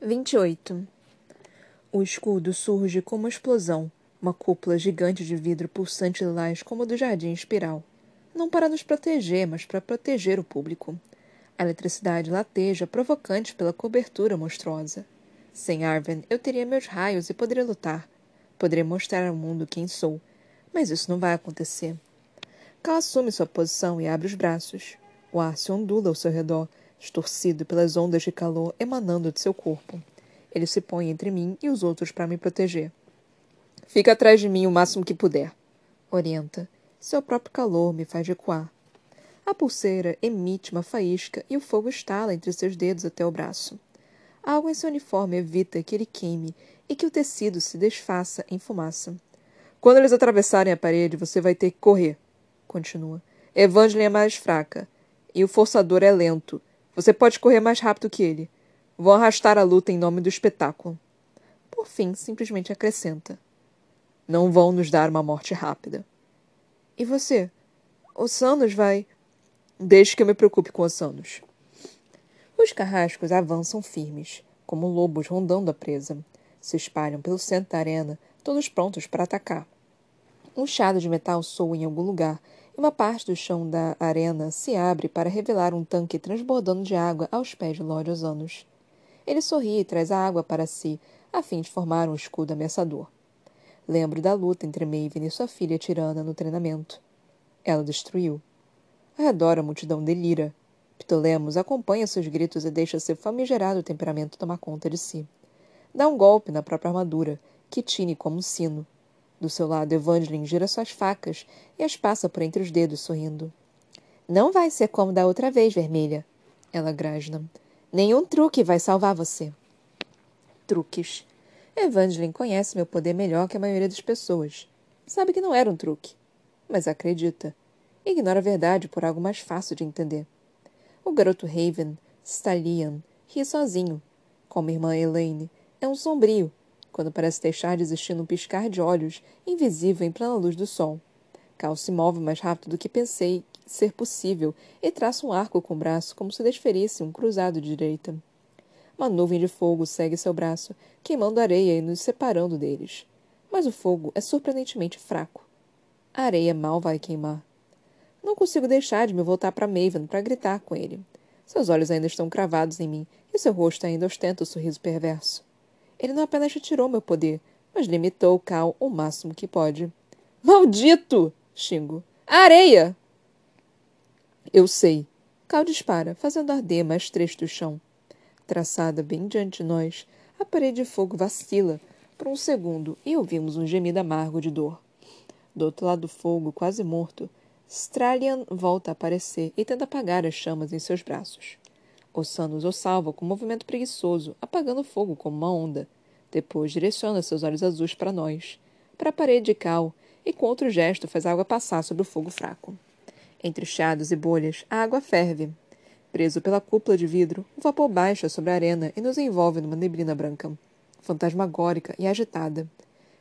28. O escudo surge como uma explosão, uma cúpula gigante de vidro pulsante lilás como a do jardim espiral. Não para nos proteger, mas para proteger o público. A eletricidade lateja, provocante pela cobertura monstruosa. Sem Arven, eu teria meus raios e poderia lutar. Poderia mostrar ao mundo quem sou. Mas isso não vai acontecer. Cal assume sua posição e abre os braços. O ar se ondula ao seu redor, estorcido pelas ondas de calor emanando de seu corpo. Ele se põe entre mim e os outros para me proteger. Fica atrás de mim o máximo que puder. Orienta. Seu próprio calor me faz recuar. A pulseira emite uma faísca e o fogo estala entre seus dedos até o braço. Algo em seu uniforme evita que ele queime e que o tecido se desfaça em fumaça. Quando eles atravessarem a parede, você vai ter que correr. Continua. Evangeline é mais fraca. E o forçador é lento. Você pode correr mais rápido que ele. Vão arrastar a luta em nome do espetáculo. Por fim, simplesmente acrescenta: Não vão nos dar uma morte rápida. E você? O Sanos vai. Deixe que eu me preocupe com o Sanos. Os carrascos avançam firmes, como lobos rondando a presa. Se espalham pelo centro da arena, todos prontos para atacar. Um chado de metal soa em algum lugar uma parte do chão da arena se abre para revelar um tanque transbordando de água aos pés de Lord Osanos. Ele sorri e traz a água para si, a fim de formar um escudo ameaçador. Lembro da luta entre Maven e sua filha tirana no treinamento. Ela destruiu. Ao redor a multidão delira. Ptolemos acompanha seus gritos e deixa seu famigerado temperamento tomar conta de si. Dá um golpe na própria armadura, que tine como um sino, do seu lado, Evangeline gira suas facas e as passa por entre os dedos, sorrindo. Não vai ser como da outra vez, Vermelha. Ela grasna. Nenhum truque vai salvar você. Truques. Evangeline conhece meu poder melhor que a maioria das pessoas. Sabe que não era um truque. Mas acredita. Ignora a verdade por algo mais fácil de entender. O garoto Raven, Stalian, ri sozinho. Como irmã Elaine, é um sombrio, quando parece deixar de existir num piscar de olhos, invisível em plena luz do sol. Cal se move mais rápido do que pensei ser possível e traça um arco com o braço como se desferisse um cruzado de direita. Uma nuvem de fogo segue seu braço, queimando areia e nos separando deles. Mas o fogo é surpreendentemente fraco. A areia mal vai queimar. Não consigo deixar de me voltar para Maven para gritar com ele. Seus olhos ainda estão cravados em mim e seu rosto ainda ostenta o sorriso perverso. Ele não apenas retirou meu poder, mas limitou Cal o máximo que pode. Maldito! xingo. Areia! Eu sei. Cal dispara, fazendo arder mais trecho do chão. Traçada bem diante de nós, a parede de fogo vacila por um segundo e ouvimos um gemido amargo de dor. Do outro lado do fogo, quase morto, Stralian volta a aparecer e tenta apagar as chamas em seus braços. Ossanos o salva com um movimento preguiçoso, apagando o fogo como uma onda. Depois direciona seus olhos azuis para nós, para a parede de cal, e com outro gesto faz a água passar sobre o fogo fraco. Entre chiados e bolhas, a água ferve. Preso pela cúpula de vidro, o vapor baixa sobre a arena e nos envolve numa neblina branca, fantasmagórica e agitada.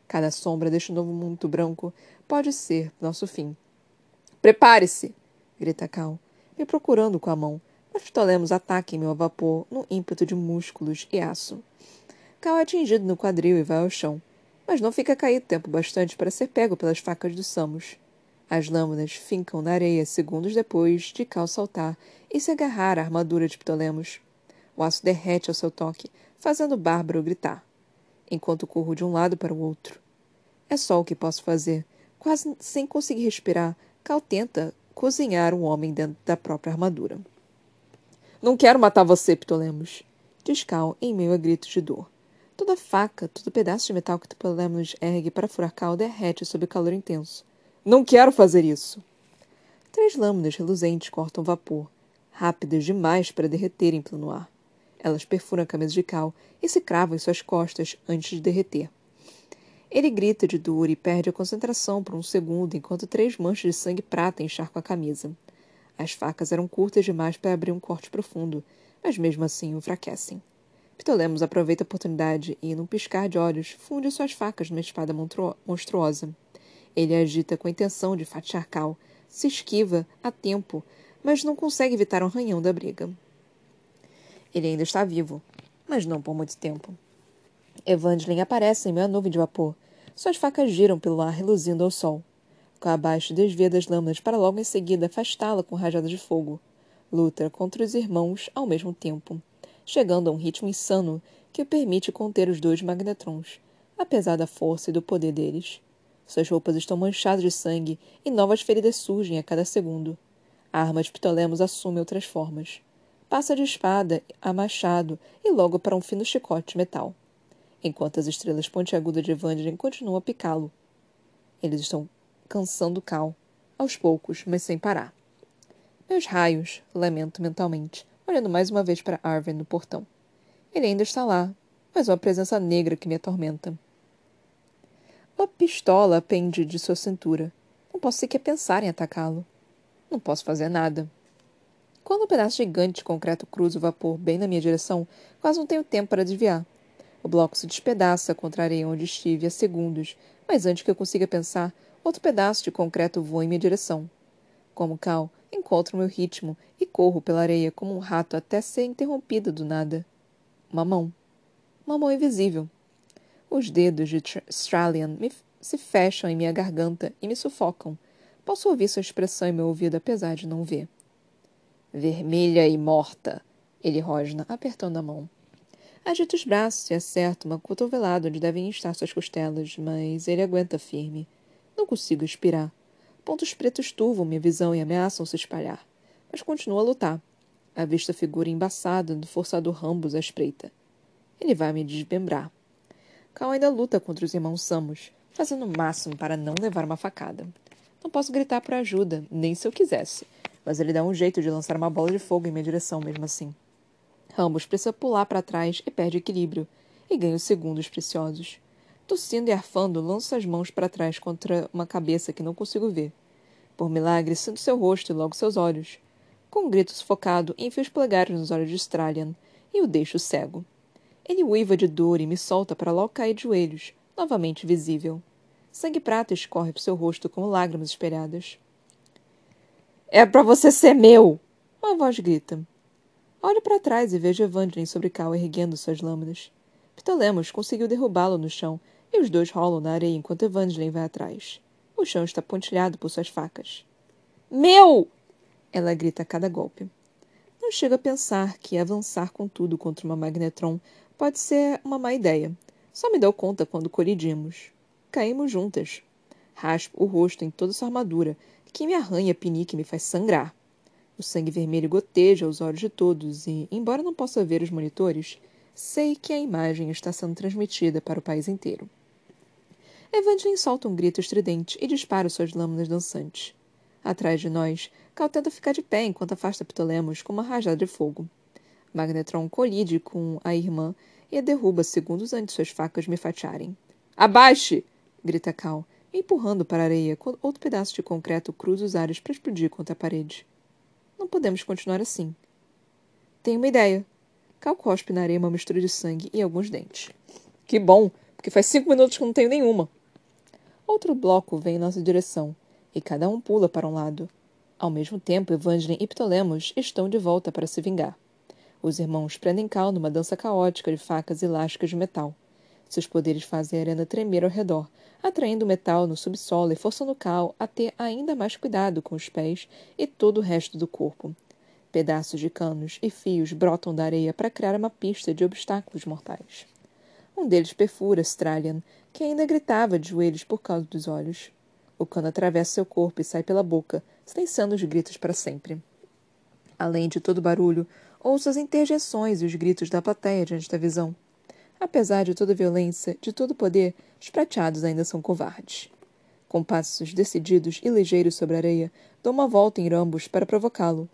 Cada sombra deste novo mundo branco pode ser nosso fim. Prepare-se! grita Cal, me procurando com a mão, mas Ptolemos ataca em meu vapor no ímpeto de músculos e aço. Cal é atingido no quadril e vai ao chão, mas não fica caído tempo bastante para ser pego pelas facas dos Samos. As lâminas fincam na areia segundos depois de Cal saltar e se agarrar à armadura de Ptolemos. O aço derrete ao seu toque, fazendo bárbaro gritar, enquanto corro de um lado para o outro. É só o que posso fazer. Quase sem conseguir respirar, Cal tenta cozinhar um homem dentro da própria armadura. Não quero matar você, Ptolemos, diz Cal em meio a gritos de dor. Toda faca, todo pedaço de metal que Ptolemos ergue para furar Cal derrete sob o calor intenso. Não quero fazer isso. Três lâminas reluzentes cortam vapor, rápidas demais para derreterem pelo ar. Elas perfuram a camisa de Cal e se cravam em suas costas antes de derreter. Ele grita de dor e perde a concentração por um segundo enquanto três manchas de sangue prata encharcam a camisa. As facas eram curtas demais para abrir um corte profundo, mas mesmo assim o enfraquecem. Ptolemos aproveita a oportunidade e, num piscar de olhos, funde suas facas numa espada monstruosa. Ele agita com a intenção de fatiar Cal, se esquiva a tempo, mas não consegue evitar um ranhão da briga. Ele ainda está vivo, mas mas não por muito tempo. Evangeline aparece em meia nuvem de vapor. Suas facas giram pelo ar, reluzindo ao sol. Com abaixo desvia das lâminas para logo em seguida afastá-la com rajadas de fogo. Luta contra os irmãos ao mesmo tempo, chegando a um ritmo insano que o permite conter os dois magnetrons, apesar da força e do poder deles. Suas roupas estão manchadas de sangue e novas feridas surgem a cada segundo. A arma de Ptolemos assume outras formas. Passa de espada a machado e logo para um fino chicote metal enquanto as estrelas pontiagudas de Evangeline continuam a picá-lo. Eles estão cansando Cal, aos poucos, mas sem parar. Meus raios, lamento mentalmente, olhando mais uma vez para Arven no portão. Ele ainda está lá, mas uma presença negra que me atormenta. Uma pistola pende de sua cintura. Não posso sequer pensar em atacá-lo. Não posso fazer nada. Quando um pedaço gigante de concreto cruza o vapor bem na minha direção, quase não tenho tempo para desviar. O bloco se despedaça contra a areia onde estive há segundos, mas antes que eu consiga pensar, outro pedaço de concreto voa em minha direção. Como Cal, encontro meu ritmo e corro pela areia como um rato até ser interrompida do nada. Uma mão. Uma mão invisível. Os dedos de Stralian se fecham em minha garganta e me sufocam. Posso ouvir sua expressão em meu ouvido, apesar de não ver. Vermelha e morta, ele rosna, apertando a mão. Agita os braços e acerta uma cotovelada onde devem estar suas costelas, mas ele aguenta firme. Não consigo expirar. Pontos pretos turvam minha visão e ameaçam se espalhar. Mas continuo a lutar. A vista figura embaçada do forçador Rambos à espreita. Ele vai me desmembrar. Cal ainda luta contra os irmãos Samos, fazendo o máximo para não levar uma facada. Não posso gritar por ajuda, nem se eu quisesse, mas ele dá um jeito de lançar uma bola de fogo em minha direção mesmo assim. Ramos precisa pular para trás e perde equilíbrio, e ganha os segundos preciosos. Tossindo e arfando, lanço as mãos para trás contra uma cabeça que não consigo ver. Por milagre, sinto seu rosto e logo seus olhos. Com um grito sufocado, enfio os polegares nos olhos de Stralian e o deixo cego. Ele uiva de dor e me solta para logo cair de joelhos, novamente visível. Sangue prata escorre por seu rosto como lágrimas espelhadas. É para você ser meu! Uma voz grita. Olho para trás e vejo Evangeline sobre Cal erguendo suas lâminas. Ptolemos conseguiu derrubá-lo no chão e os dois rolam na areia enquanto Evangeline vai atrás. O chão está pontilhado por suas facas. Meu! Ela grita a cada golpe. Não chego a pensar que avançar com tudo contra uma magnetron pode ser uma má ideia. Só me dou conta quando colidimos. Caímos juntas. Raspo o rosto em toda sua armadura, que me arranha pinique e me faz sangrar. O sangue vermelho goteja aos olhos de todos e, embora não possa ver os monitores, sei que a imagem está sendo transmitida para o país inteiro. Evangeline solta um grito estridente e dispara suas lâminas dançantes. Atrás de nós, Cal tenta ficar de pé enquanto afasta Ptolemos com uma rajada de fogo. Magnetron colide com a irmã e a derruba segundos antes suas facas me fatiarem. Abaixe! grita Cal, empurrando para a areia quando outro pedaço de concreto cruza os ares para explodir contra a parede. Não podemos continuar assim. Tenho uma ideia. Cal cospe na areia uma mistura de sangue e alguns dentes. Que bom, porque faz cinco minutos que não tenho nenhuma. Outro bloco vem em nossa direção, e cada um pula para um lado. Ao mesmo tempo, Evangeline e Ptolemos estão de volta para se vingar. Os irmãos prendem Cal numa dança caótica de facas elásticas de metal. Seus poderes fazem a arena tremer ao redor, atraindo o metal no subsolo e forçando Cal a ter ainda mais cuidado com os pés e todo o resto do corpo. Pedaços de canos e fios brotam da areia para criar uma pista de obstáculos mortais. Um deles perfura Stralian, que ainda gritava de joelhos por causa dos olhos. O cano atravessa seu corpo e sai pela boca, silenciando os gritos para sempre. Além de todo o barulho, ouço as interjeições e os gritos da plateia diante da visão. Apesar de toda a violência, de todo o poder, os prateados ainda são covardes. Com passos decididos e ligeiros sobre a areia, dou uma volta em Rambus para provocá-lo.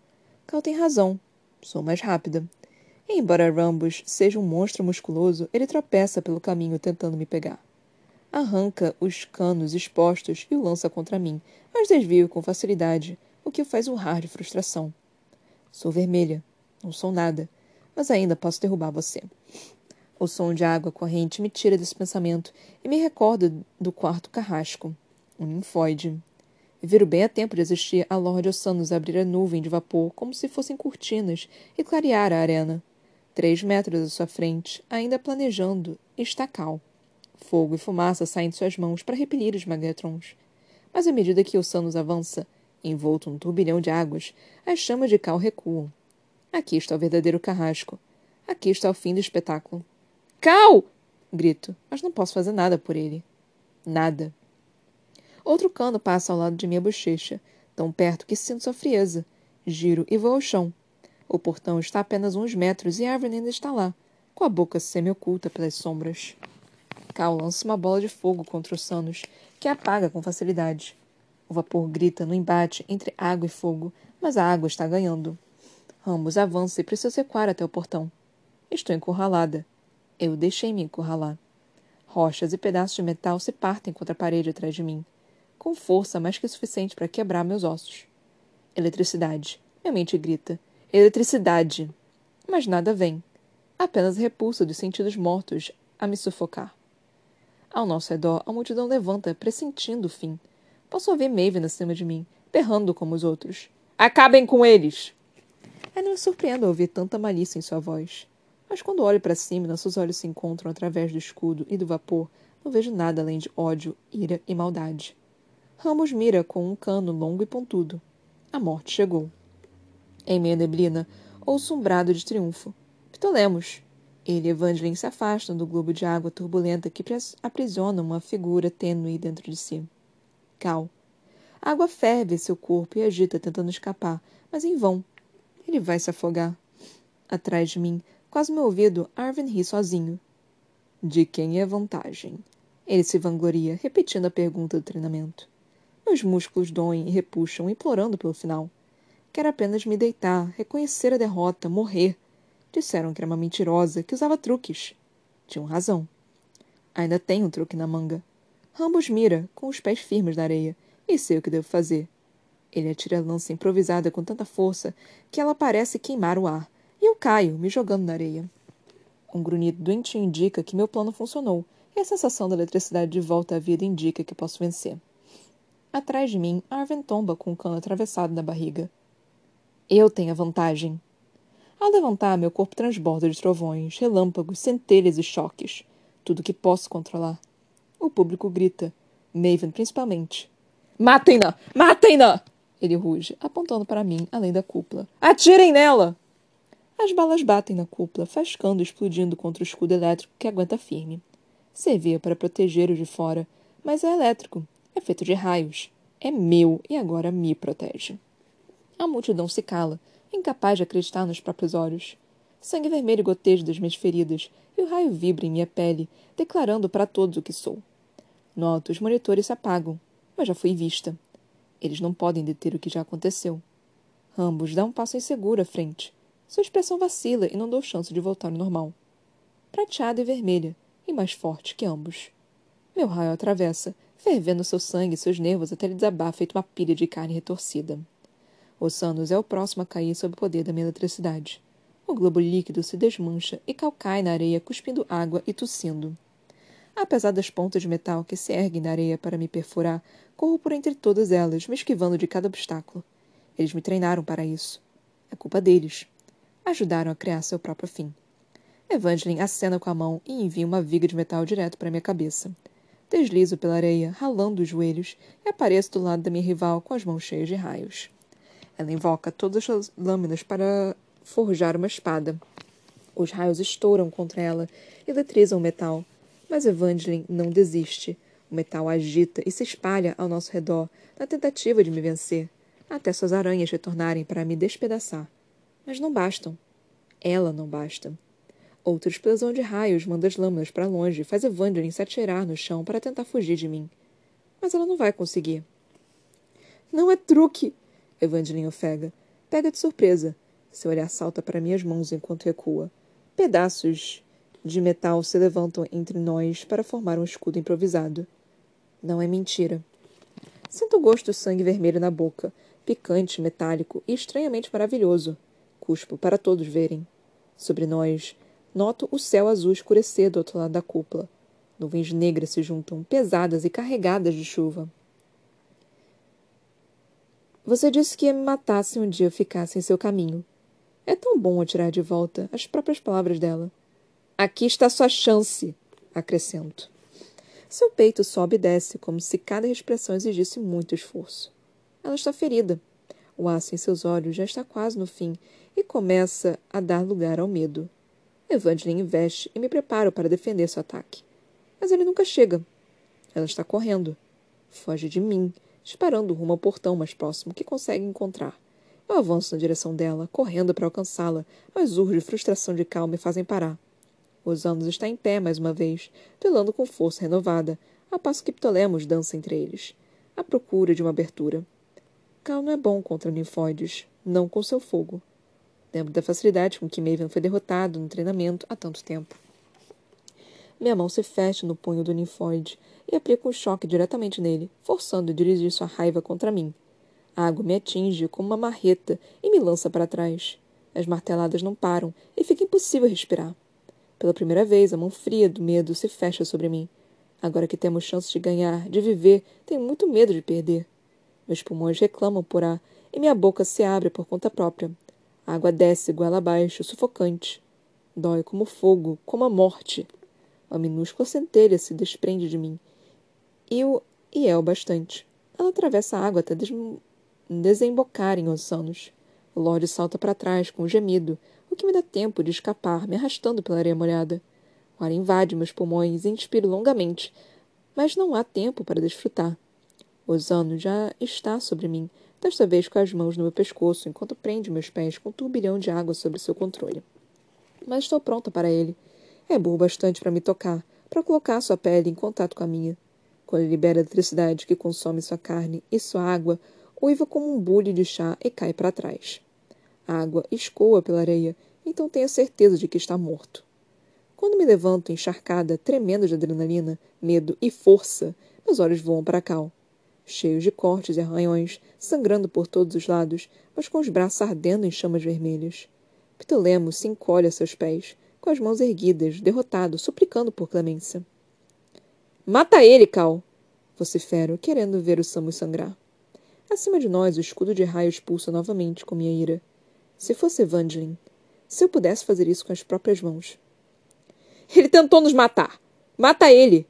Cal tem razão. Sou mais rápida. E, embora Rambus seja um monstro musculoso, ele tropeça pelo caminho tentando me pegar. Arranca os canos expostos e o lança contra mim, mas desvio com facilidade, o que faz urrar de frustração. Sou vermelha. Não sou nada. Mas ainda posso derrubar você. O som de água corrente me tira desse pensamento e me recorda do quarto carrasco. Um ninfóide. Viro bem a tempo de assistir a Lorde Ossanos abrir a nuvem de vapor como se fossem cortinas e clarear a arena. Três metros à sua frente, ainda planejando, está Cal. Fogo e fumaça saem de suas mãos para repelir os magnetrons. Mas à medida que o Sanos avança, envolto num turbilhão de águas, as chamas de Cal recuam. Aqui está o verdadeiro carrasco. Aqui está o fim do espetáculo. Cal! Grito, mas não posso fazer nada por ele. Nada. Outro cano passa ao lado de minha bochecha, tão perto que sinto sua frieza. Giro e vou ao chão. O portão está a apenas uns metros e a árvore ainda está lá, com a boca semi-oculta pelas sombras. Cal lança uma bola de fogo contra os Sanos, que apaga com facilidade. O vapor grita no embate entre água e fogo, mas a água está ganhando. Ramos avança e precisa recuar até o portão. Estou encurralada. Eu deixei-me encurralar. Rochas e pedaços de metal se partem contra a parede atrás de mim, com força mais que suficiente para quebrar meus ossos. Eletricidade. Minha mente grita. Eletricidade. Mas nada vem. Apenas repulsa dos sentidos mortos a me sufocar. Ao nosso redor, a multidão levanta, pressentindo o fim. Posso ouvir Maven acima de mim, berrando como os outros. Acabem com eles! É não me surpreendo ouvir tanta malícia em sua voz. Mas quando olho para cima e nossos olhos se encontram através do escudo e do vapor, não vejo nada além de ódio, ira e maldade. Ramos mira com um cano longo e pontudo. A morte chegou. Em meia neblina, ouço um brado de triunfo. Ptolemos! Ele e Evangeline se afastam do globo de água turbulenta que aprisiona uma figura tênue dentro de si. Cal. A água ferve seu corpo e agita, tentando escapar, mas em vão. Ele vai se afogar. Atrás de mim, quase meu ouvido, Arvin ri sozinho. De quem é vantagem? Ele se vangloria, repetindo a pergunta do treinamento. Meus músculos doem e repuxam, implorando pelo final. Quero apenas me deitar, reconhecer a derrota, morrer, Disseram que era uma mentirosa, que usava truques. Tinham razão. Ainda tem um truque na manga. Rambos mira, com os pés firmes na areia, e sei o que devo fazer. Ele atira a lança improvisada com tanta força que ela parece queimar o ar, e eu caio, me jogando na areia. Um grunhido doentio indica que meu plano funcionou, e a sensação da eletricidade de volta à vida indica que posso vencer. Atrás de mim, Arven tomba com o cano atravessado na barriga. Eu tenho a vantagem, ao levantar, meu corpo transborda de trovões, relâmpagos, centelhas e choques. Tudo que posso controlar. O público grita. Maven, principalmente. Matem-na! Matem-na! Ele ruge, apontando para mim, além da cúpula. Atirem nela! As balas batem na cúpula, fascando e explodindo contra o escudo elétrico que aguenta firme. Servia para proteger o de fora, mas é elétrico. É feito de raios. É meu e agora me protege. A multidão se cala, incapaz de acreditar nos próprios olhos. Sangue vermelho goteja das minhas feridas, e o raio vibra em minha pele, declarando para todos o que sou. No alto, os monitores se apagam, mas já fui vista. Eles não podem deter o que já aconteceu. Ambos dá um passo inseguro à frente. Sua expressão vacila e não dou chance de voltar ao normal. Prateada e vermelha, e mais forte que ambos. Meu raio atravessa, fervendo seu sangue e seus nervos até ele desabar feito uma pilha de carne retorcida. Ossanos é o próximo a cair sob o poder da minha eletricidade. O globo líquido se desmancha e calcai na areia, cuspindo água e tossindo. Apesar das pontas de metal que se erguem da areia para me perfurar, corro por entre todas elas, me esquivando de cada obstáculo. Eles me treinaram para isso. É culpa deles. Ajudaram a criar seu próprio fim. Evangeline acena com a mão e envia uma viga de metal direto para minha cabeça. Deslizo pela areia, ralando os joelhos, e apareço do lado da minha rival com as mãos cheias de raios. Ela invoca todas as lâminas para forjar uma espada. Os raios estouram contra ela, eletrizam o metal. Mas Evangeline não desiste. O metal agita e se espalha ao nosso redor, na tentativa de me vencer, até suas aranhas retornarem para me despedaçar. Mas não bastam. Ela não basta. Outra explosão de raios manda as lâminas para longe e faz Evangeline se atirar no chão para tentar fugir de mim. Mas ela não vai conseguir. Não é truque! Evangeline ofega. Pega de surpresa. Seu olhar salta para minhas mãos enquanto recua. Pedaços de metal se levantam entre nós para formar um escudo improvisado. Não é mentira. Sinto o gosto do sangue vermelho na boca, picante, metálico e estranhamente maravilhoso. Cuspo para todos verem. Sobre nós, noto o céu azul escurecer do outro lado da cúpula. Nuvens negras se juntam, pesadas e carregadas de chuva. Você disse que ia me matar se um dia eu ficasse em seu caminho. É tão bom atirar de volta as próprias palavras dela. Aqui está sua chance, acrescento. Seu peito sobe e desce, como se cada respiração exigisse muito esforço. Ela está ferida. O aço em seus olhos já está quase no fim e começa a dar lugar ao medo. Evangeline investe e me preparo para defender seu ataque. Mas ele nunca chega. Ela está correndo. Foge de mim, disparando rumo ao portão mais próximo que consegue encontrar. Eu avanço na direção dela, correndo para alcançá-la, mas urros de frustração de Cal me fazem parar. Os anos está em pé mais uma vez, duelando com força renovada, a passo que Ptolemos dança entre eles, à procura de uma abertura. Cal não é bom contra ninfóides, não com seu fogo. Lembro da facilidade com que Maven foi derrotado no treinamento há tanto tempo. Minha mão se fecha no punho do ninfóide e aplico um choque diretamente nele, forçando a dirigir sua raiva contra mim. A água me atinge como uma marreta e me lança para trás. As marteladas não param e fica impossível respirar. Pela primeira vez, a mão fria do medo se fecha sobre mim. Agora que temos chance de ganhar, de viver, tenho muito medo de perder. Meus pulmões reclamam por ar e minha boca se abre por conta própria. A água desce goela abaixo, sufocante. Dói como fogo, como a morte. Uma minúscula centelha se desprende de mim. E, o, e é o bastante. Ela atravessa a água até des, desembocar em oceanos. O Lorde salta para trás com um gemido, o que me dá tempo de escapar, me arrastando pela areia molhada. O ar invade meus pulmões e inspiro longamente, mas não há tempo para desfrutar. Osano já está sobre mim, desta vez com as mãos no meu pescoço, enquanto prende meus pés com um turbilhão de água sob seu controle. Mas estou pronta para ele. É burro bastante para me tocar, para colocar sua pele em contato com a minha. Quando libera a eletricidade que consome sua carne e sua água, uiva como um bule de chá e cai para trás. A água escoa pela areia, então tenho certeza de que está morto. Quando me levanto encharcada, tremendo de adrenalina, medo e força, meus olhos voam para Cal. Cheios de cortes e arranhões, sangrando por todos os lados, mas com os braços ardendo em chamas vermelhas. Ptolemos se encolhe a seus pés, com as mãos erguidas, derrotado, suplicando por clemência. Mata ele, Cal! vocifero, querendo ver o Samus sangrar. Acima de nós, o escudo de raios pulsa novamente com minha ira. Se fosse Evangeline, se eu pudesse fazer isso com as próprias mãos. Ele tentou nos matar! Mata ele!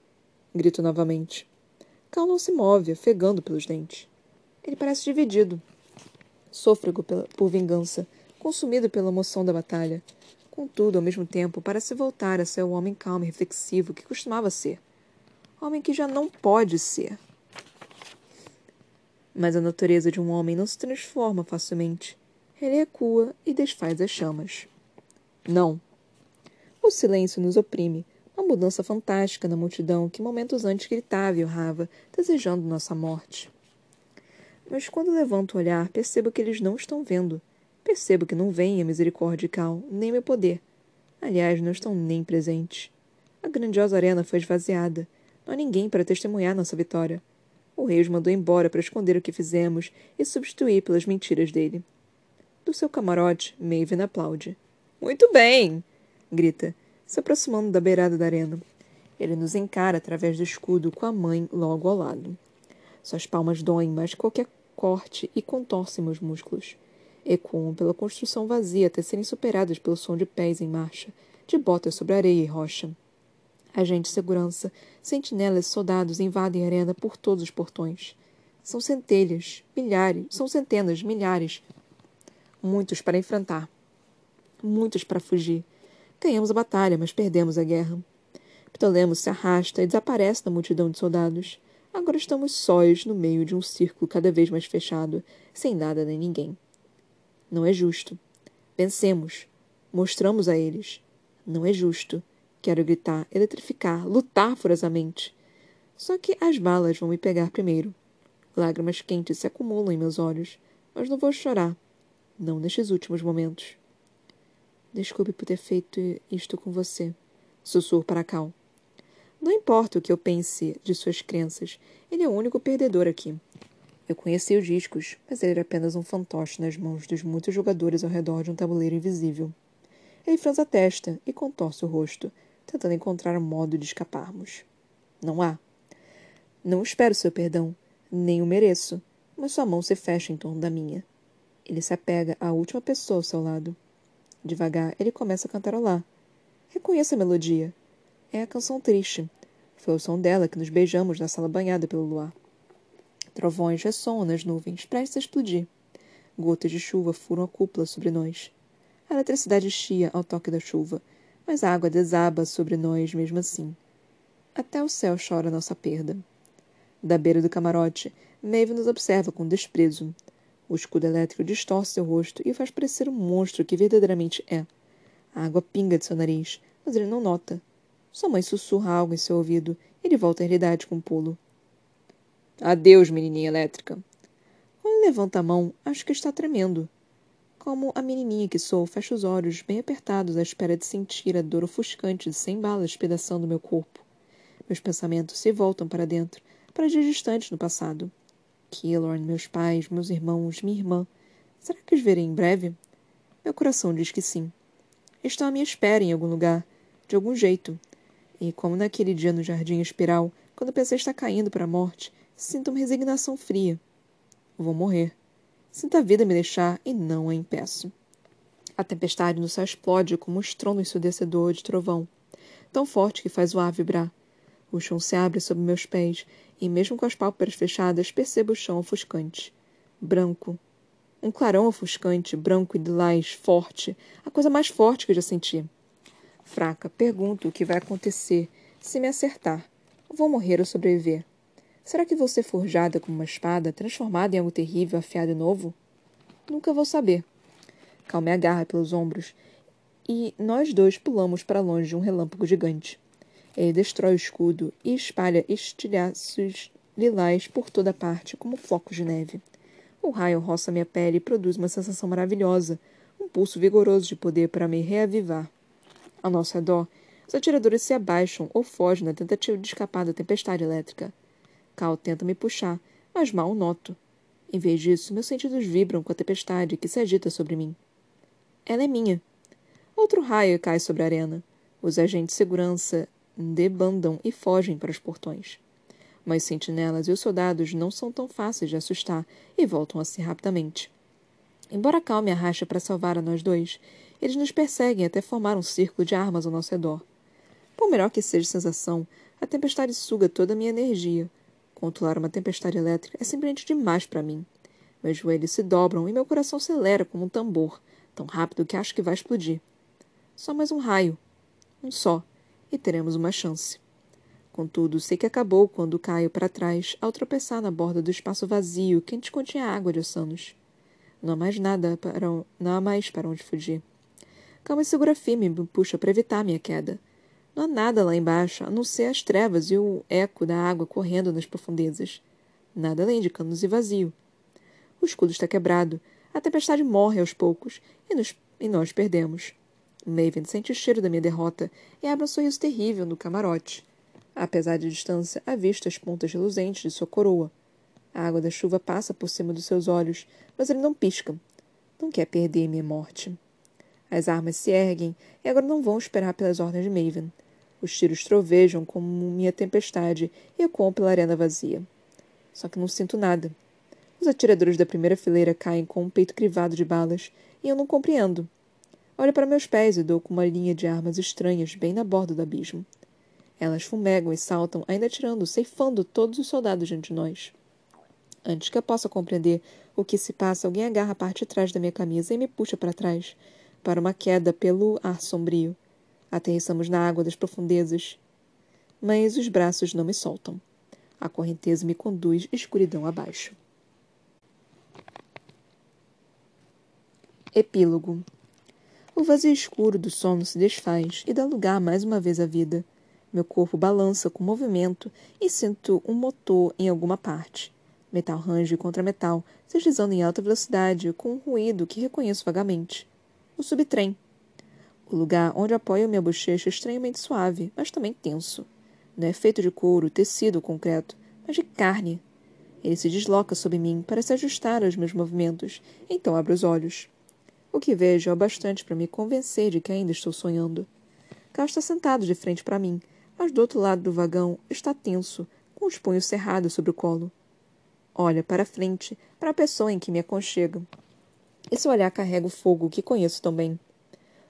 Grito novamente. Cal não se move, afegando pelos dentes. Ele parece dividido. Sôfrego pela, por vingança, consumido pela emoção da batalha. Contudo, ao mesmo tempo, parece voltar a ser o homem calmo e reflexivo que costumava ser. Homem que já não pode ser. Mas a natureza de um homem não se transforma facilmente. Ele recua e desfaz as chamas. Não. O silêncio nos oprime, uma mudança fantástica na multidão que momentos antes gritava e urrava, desejando nossa morte. Mas quando levanto o olhar, percebo que eles não estão vendo. Percebo que não veem a misericórdia Cal, nem meu poder. Aliás, não estão nem presentes. A grandiosa arena foi esvaziada. Não há ninguém para testemunhar nossa vitória. O rei os mandou embora para esconder o que fizemos e substituir pelas mentiras dele. Do seu camarote, Maven aplaude. Muito bem! grita, se aproximando da beirada da arena. Ele nos encara através do escudo com a mãe logo ao lado. Suas palmas doem que qualquer corte e contorcem meus músculos. Ecoam pela construção vazia até serem superadas pelo som de pés em marcha, de botas sobre areia e rocha. Agentes de segurança, sentinelas e soldados invadem a arena por todos os portões. São centelhas, milhares, são centenas, milhares, muitos para enfrentar, muitos para fugir. Ganhamos a batalha, mas perdemos a guerra. Ptolemos se arrasta e desaparece na multidão de soldados. Agora estamos sós no meio de um círculo cada vez mais fechado, sem nada nem ninguém. Não é justo. Vencemos. Mostramos a eles. Não é justo. Quero gritar, eletrificar, lutar furiosamente. Só que as balas vão me pegar primeiro. Lágrimas quentes se acumulam em meus olhos, mas não vou chorar. Não nestes últimos momentos. Desculpe por ter feito isto com você, sussurro para Cal. Não importa o que eu pense de suas crenças, ele é o único perdedor aqui. Eu conheci os discos, mas ele era apenas um fantoche nas mãos dos muitos jogadores ao redor de um tabuleiro invisível. Ele franza a testa e contorce o rosto, tentando encontrar um modo de escaparmos. Não há. Não espero seu perdão, nem o mereço, mas sua mão se fecha em torno da minha. Ele se apega à última pessoa ao seu lado. Devagar, ele começa a cantarolar. Reconheço a melodia. É a canção triste. Foi o som dela que nos beijamos na sala banhada pelo luar. Trovões ressoam nas nuvens, prestes a explodir. Gotas de chuva furam a cúpula sobre nós. A eletricidade chia ao toque da chuva, mas a água desaba sobre nós mesmo assim. Até o céu chora nossa perda. Da beira do camarote, Maeve nos observa com desprezo. O escudo elétrico distorce seu rosto e o faz parecer um monstro que verdadeiramente é. A água pinga de seu nariz, mas ele não nota. Sua mãe sussurra algo em seu ouvido e ele volta à realidade com um pulo. Adeus, menininha elétrica. Quando levanta a mão, acho que está tremendo. Como a menininha que sou, fecho os olhos bem apertados à espera de sentir a dor ofuscante de cem balas despedaçando meu corpo. Meus pensamentos se voltam para dentro, para dias distantes no passado. Killorn, meus pais, meus irmãos, minha irmã. Será que os verei em breve? Meu coração diz que sim. Estão à minha espera em algum lugar, de algum jeito. E como naquele dia no jardim espiral, quando pensei estar caindo para a morte, sinto uma resignação fria. Vou morrer. Sinto a vida me deixar e não a impeço. A tempestade no céu explode como um estrondo ensurdecedor de trovão, tão forte que faz o ar vibrar. O chão se abre sob meus pés e, mesmo com as pálpebras fechadas, percebo o chão ofuscante. Branco. Um clarão ofuscante, branco e lilás, forte. A coisa mais forte que eu já senti. Fraca, pergunto o que vai acontecer se me acertar. Vou morrer ou sobreviver? Será que ser forjada como uma espada, transformada em algo terrível, afiado e novo? Nunca vou saber. Cal me agarra pelos ombros e nós dois pulamos para longe de um relâmpago gigante. Ele destrói o escudo e espalha estilhaços lilás por toda parte, como flocos de neve. O raio roça minha pele e produz uma sensação maravilhosa, um pulso vigoroso de poder para me reavivar. Ao nosso redor, os atiradores se abaixam ou fogem na tentativa de escapar da tempestade elétrica. Cal tenta me puxar, mas mal noto. Em vez disso, meus sentidos vibram com a tempestade que se agita sobre mim. Ela é minha. Outro raio cai sobre a arena. Os agentes de segurança debandam e fogem para os portões. Mas sentinelas e os soldados não são tão fáceis de assustar e voltam a si rapidamente. Embora Cal me arraste para salvar a nós dois, eles nos perseguem até formar um círculo de armas ao nosso redor. Por melhor que seja a sensação, a tempestade suga toda a minha energia, Controlar uma tempestade elétrica é simplesmente demais para mim. Meus joelhos se dobram e meu coração acelera como um tambor, tão rápido que acho que vai explodir. Só mais um raio. Um só. E teremos uma chance. Contudo, sei que acabou quando caio para trás ao tropeçar na borda do espaço vazio que antes continha água de oceanos. Não há mais nada para não há mais para onde fugir. Calma e segura firme me puxa para evitar minha queda. Não há nada lá embaixo, a não ser as trevas e o eco da água correndo nas profundezas. Nada além de canos e vazio. O escudo está quebrado. A tempestade morre aos poucos e, nos, e nós perdemos. Maven sente o cheiro da minha derrota e abre um sorriso terrível no camarote. Apesar de distância, avista as pontas reluzentes de sua coroa. A água da chuva passa por cima dos seus olhos, mas ele não pisca. Não quer perder minha morte. As armas se erguem e agora não vão esperar pelas ordens de Maven. Os tiros trovejam como minha tempestade e ecoam pela arena vazia. Só que não sinto nada. Os atiradores da primeira fileira caem com o um peito crivado de balas e eu não compreendo. Olho para meus pés e dou com uma linha de armas estranhas bem na borda do abismo. Elas fumegam e saltam, ainda atirando, ceifando todos os soldados diante de nós. Antes que eu possa compreender o que se passa, alguém agarra a parte de trás da minha camisa e me puxa para trás, para uma queda pelo ar sombrio. Aterrissamos na água das profundezas. Mas os braços não me soltam. A correnteza me conduz escuridão abaixo. Epílogo O vazio escuro do sono se desfaz e dá lugar mais uma vez à vida. Meu corpo balança com movimento e sinto um motor em alguma parte. Metal range contra metal, se deslizando em alta velocidade com um ruído que reconheço vagamente. O subtrem. O lugar onde apoio minha bochecha é estranhamente suave, mas também tenso. Não é feito de couro, tecido ou concreto, mas de carne. Ele se desloca sob mim para se ajustar aos meus movimentos, então abro os olhos. O que vejo é o bastante para me convencer de que ainda estou sonhando. Carl está sentado de frente para mim, mas do outro lado do vagão está tenso, com os punhos cerrados sobre o colo. Olha para frente, para a pessoa em que me aconchego. Esse olhar carrega o fogo que conheço tão bem.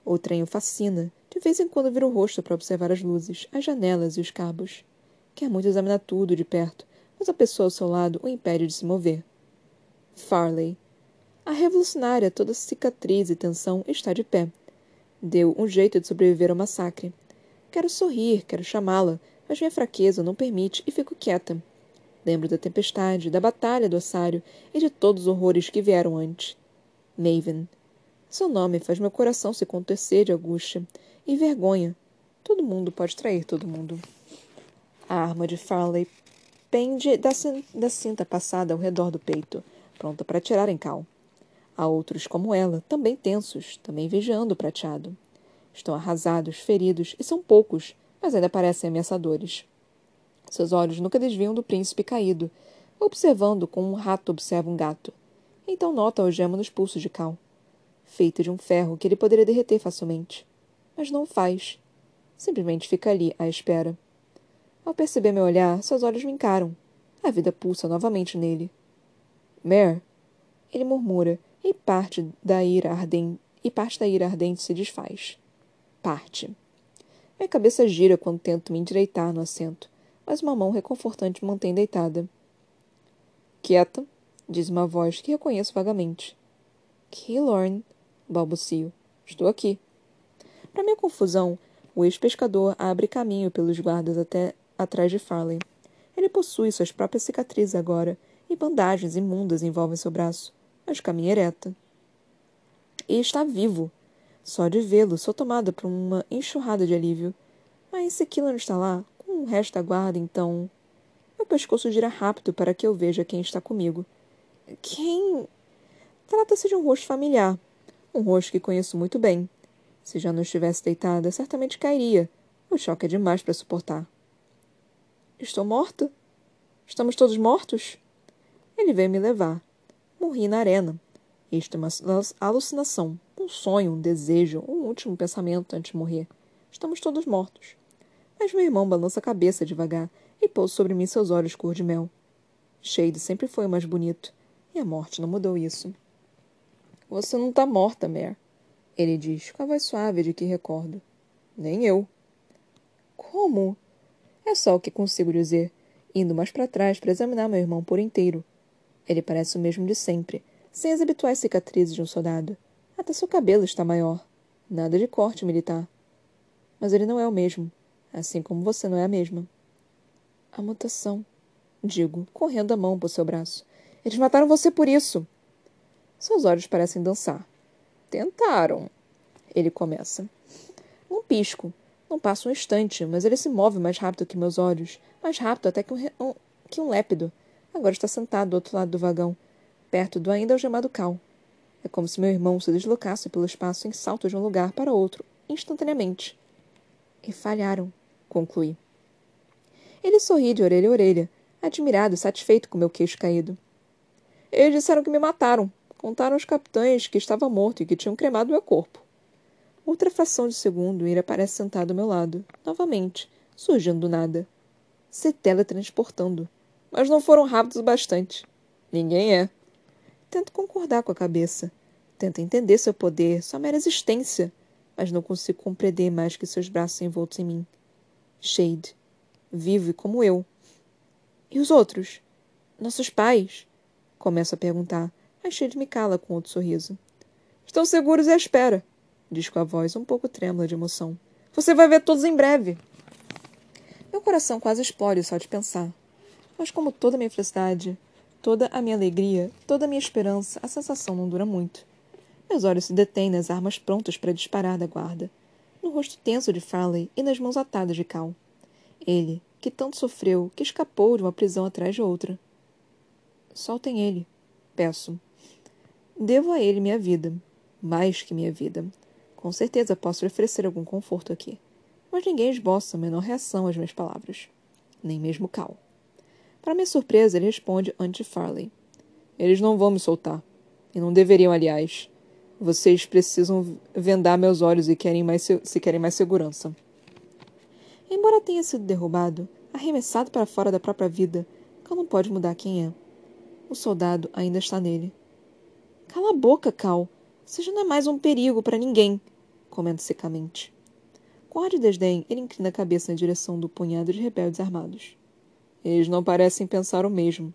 O trem o fascina. De vez em quando vira o rosto para observar as luzes, as janelas e os cabos. Quer muito examinar tudo de perto, mas a pessoa ao seu lado o impede de se mover. Farley. A revolucionária, toda cicatriz e tensão, está de pé. Deu um jeito de sobreviver ao massacre. Quero sorrir, quero chamá-la, mas minha fraqueza não permite e fico quieta. Lembro da tempestade, da batalha do ossário e de todos os horrores que vieram antes. Maven. Seu nome faz meu coração se contorcer de angústia e vergonha. Todo mundo pode trair todo mundo. A arma de Farley pende da, cinta passada ao redor do peito, pronta para atirar em Cal. Há outros como ela, também tensos, também vigiando o prateado. Estão arrasados, feridos, e são poucos, mas ainda parecem ameaçadores. Seus olhos nunca desviam do príncipe caído, observando como um rato observa um gato. Então nota a algema nos pulsos de Cal, feita de um ferro que ele poderia derreter facilmente. Mas não o faz. Simplesmente fica ali, à espera. Ao perceber meu olhar, seus olhos me encaram. A vida pulsa novamente nele. Mare, ele murmura, e parte da ira ardente, e parte da ira ardente se desfaz. Parte. Minha cabeça gira quando tento me endireitar no assento mas uma mão reconfortante me mantém deitada. Quieta, diz uma voz que reconheço vagamente. Keylorn, balbucio. Estou aqui. Para minha confusão, o ex-pescador abre caminho pelos guardas até atrás de Farley. Ele possui suas próprias cicatrizes agora, e bandagens imundas envolvem seu braço, mas caminha ereta. E está vivo. Só de vê-lo, sou tomada por uma enxurrada de alívio. Mas se Killan está lá, o resto da guarda, então. Meu pescoço gira rápido para que eu veja quem está comigo. Quem? Trata-se de um rosto familiar. Um rosto que conheço muito bem. Se já não estivesse deitada, certamente cairia. O choque é demais para suportar. Estou morta? Estamos todos mortos? Ele veio me levar. Morri na arena. Isto é uma alucinação, um sonho, um desejo, um último pensamento antes de morrer. Estamos todos mortos. Mas meu irmão balança a cabeça devagar e pousa sobre mim seus olhos cor de mel. Shade sempre foi o mais bonito, e a morte não mudou isso. Você não está morta, Mare, ele diz, com a voz suave de que recordo. Nem eu. Como? É só o que consigo dizer, indo mais para trás para examinar meu irmão por inteiro. Ele parece o mesmo de sempre, sem as habituais cicatrizes de um soldado. Até seu cabelo está maior. Nada de corte militar. Mas ele não é o mesmo assim como você não é a mesma. A mutação, digo, correndo a mão por seu braço. Eles mataram você por isso. Seus olhos parecem dançar. Tentaram. Ele começa. Um pisco. Não passa um instante, mas ele se move mais rápido que meus olhos. Mais rápido até que um, um, que um lépido. Agora está sentado do outro lado do vagão, perto do ainda algemado cal. É como se meu irmão se deslocasse pelo espaço em salto de um lugar para outro, instantaneamente. E falharam concluí. Ele sorri de orelha a orelha, admirado e satisfeito com meu queixo caído. Eles disseram que me mataram. Contaram aos capitães que estava morto e que tinham cremado meu corpo. Outra fração de segundo, ele aparece sentado ao meu lado, novamente, surgindo do nada. Se teletransportando. Mas não foram rápidos o bastante. Ninguém é. Tento concordar com a cabeça. Tento entender seu poder, sua mera existência, mas não consigo compreender mais que seus braços envoltos em mim. Shade. Vive como eu. E os outros? Nossos pais? Começo a perguntar, Shade me cala com outro sorriso. Estão seguros à espera, diz com a voz um pouco trêmula de emoção. Você vai ver todos em breve. Meu coração quase explode só de pensar. Mas como toda a minha felicidade, toda a minha alegria, toda a minha esperança, a sensação não dura muito. Meus olhos se detêm nas armas prontas para disparar da guarda no rosto tenso de Farley e nas mãos atadas de Cal. Ele, que tanto sofreu, que escapou de uma prisão atrás de outra. Soltem ele, peço. Devo a ele minha vida, mais que minha vida. Com certeza posso lhe oferecer algum conforto aqui. Mas ninguém esboça a menor reação às minhas palavras. Nem mesmo Cal. Para minha surpresa, ele responde antes de Farley. Eles não vão me soltar. E não deveriam, aliás. Vocês precisam vendar meus olhos e querem mais se querem mais segurança. Embora tenha sido derrubado, arremessado para fora da própria vida, Cal não pode mudar quem é. O soldado ainda está nele. Cala a boca, Cal. Você já não é mais um perigo para ninguém. comenta secamente. Com ar de desdém, ele inclina a cabeça na direção do punhado de rebeldes armados. Eles não parecem pensar o mesmo.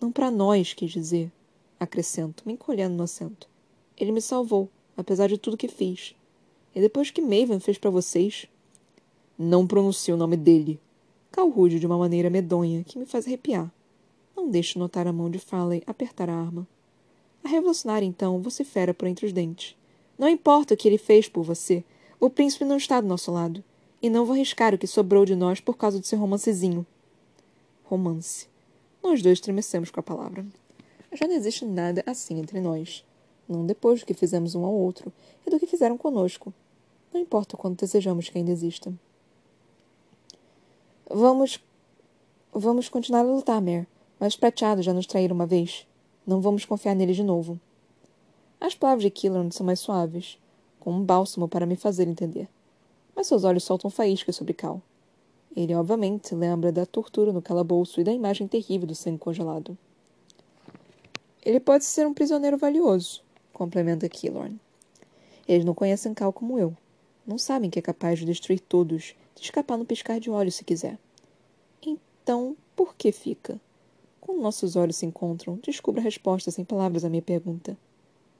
Não para nós, quis dizer, acrescento, me encolhendo no assento. Ele me salvou, apesar de tudo que fiz. E depois que Maven fez para vocês. Não pronuncie o nome dele. Calrude de uma maneira medonha que me faz arrepiar. Não deixe notar a mão de Farley apertar a arma. A então, vocifera por entre os dentes. Não importa o que ele fez por você. O príncipe não está do nosso lado. E não vou arriscar o que sobrou de nós por causa do seu romancezinho. Romance. Nós dois estremecemos com a palavra. Já não existe nada assim entre nós. Não depois do que fizemos um ao outro e do que fizeram conosco. Não importa o quanto desejamos que ainda exista. Vamos. Vamos continuar a lutar, Mer. Mas prateados já nos traíram uma vez. Não vamos confiar nele de novo. As palavras de Killan são mais suaves, como um bálsamo para me fazer entender. Mas seus olhos soltam faíscas sobre Cal. Ele, obviamente, lembra da tortura no calabouço e da imagem terrível do sangue congelado. Ele pode ser um prisioneiro valioso, complementa Killorn. Eles não conhecem Cal como eu. Não sabem que é capaz de destruir todos, de escapar no piscar de olhos se quiser. Então, por que fica? Quando nossos olhos se encontram, descubro a resposta sem palavras à minha pergunta.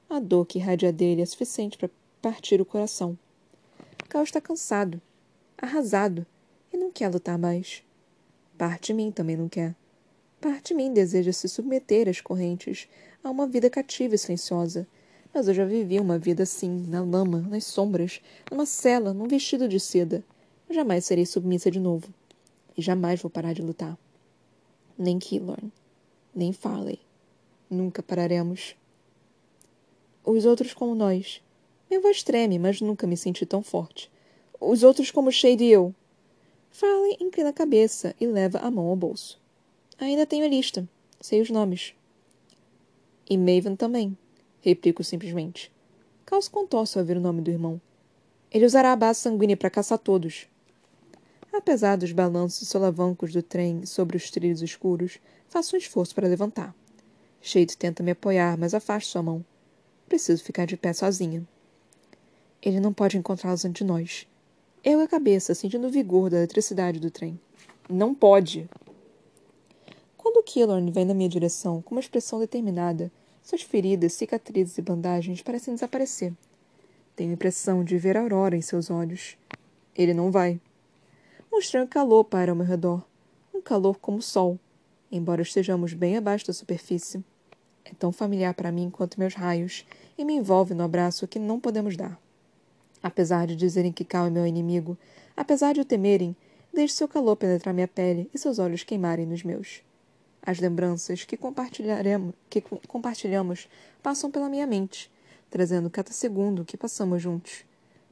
A dor que irradia dele é suficiente para partir o coração. Cal está cansado, arrasado, e não quer lutar mais. Parte de mim também não quer. Parte de mim deseja se submeter às correntes, a uma vida cativa e silenciosa. Mas eu já vivi uma vida assim, na lama, nas sombras, numa cela, num vestido de seda. Eu jamais serei submissa de novo. E jamais vou parar de lutar. Nem Killorn, nem Farley. Nunca pararemos. Os outros como nós. Minha voz treme, mas nunca me senti tão forte. Os outros como Shade e eu. Farley inclina a cabeça e leva a mão ao bolso. Ainda tenho a lista. Sei os nomes. E Maven também, replico simplesmente. Caos contorce ao ver o nome do irmão. Ele usará a base sanguínea para caçar todos. Apesar dos balanços solavancos do trem sobre os trilhos escuros, faço um esforço para levantar. Shade tenta me apoiar, mas afasto sua mão. Preciso ficar de pé sozinha. Ele não pode encontrá-los antes de nós. Eu a cabeça, sentindo o vigor da eletricidade do trem. Não pode! Quando Killorn vem na minha direção com uma expressão determinada, suas feridas, cicatrizes e bandagens parecem desaparecer. Tenho a impressão de ver a aurora em seus olhos. Ele não vai. Um estranho calor paira ao meu redor. Um calor como o sol, embora estejamos bem abaixo da superfície. É tão familiar para mim quanto meus raios e me envolve no abraço que não podemos dar. Apesar de dizerem que Cal é meu inimigo, apesar de o temerem, deixe seu calor penetrar minha pele e seus olhos queimarem nos meus. As lembranças que, compartilharemos, que compartilhamos passam pela minha mente, trazendo cada segundo que passamos juntos.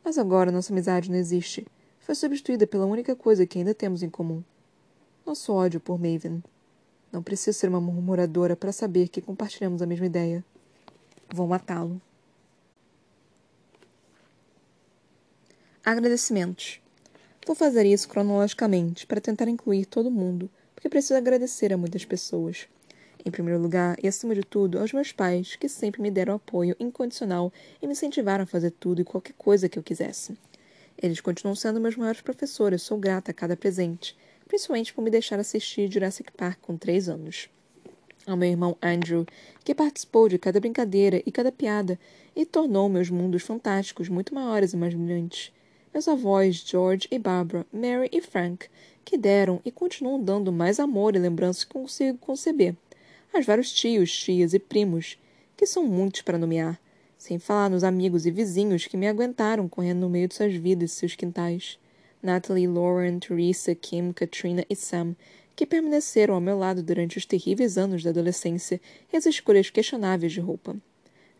Mas agora nossa amizade não existe. Foi substituída pela única coisa que ainda temos em comum. Nosso ódio por Maven. Não preciso ser uma murmuradora para saber que compartilhamos a mesma ideia. Vou matá-lo. Agradecimentos. Vou fazer isso cronologicamente para tentar incluir todo mundo, porque preciso agradecer a muitas pessoas. Em primeiro lugar, e acima de tudo, aos meus pais, que sempre me deram apoio incondicional e me incentivaram a fazer tudo e qualquer coisa que eu quisesse. Eles continuam sendo meus maiores professores, sou grata a cada presente, principalmente por me deixar assistir Jurassic Park com três anos. Ao meu irmão Andrew, que participou de cada brincadeira e cada piada e tornou meus mundos fantásticos muito maiores e mais brilhantes meus avós George e Barbara, Mary e Frank, que deram e continuam dando mais amor e lembranças que consigo conceber. Aos vários tios, tias e primos, que são muitos para nomear, sem falar nos amigos e vizinhos que me aguentaram correndo no meio de suas vidas e seus quintais. Natalie, Lauren, Teresa, Kim, Katrina e Sam, que permaneceram ao meu lado durante os terríveis anos da adolescência e as escolhas questionáveis de roupa.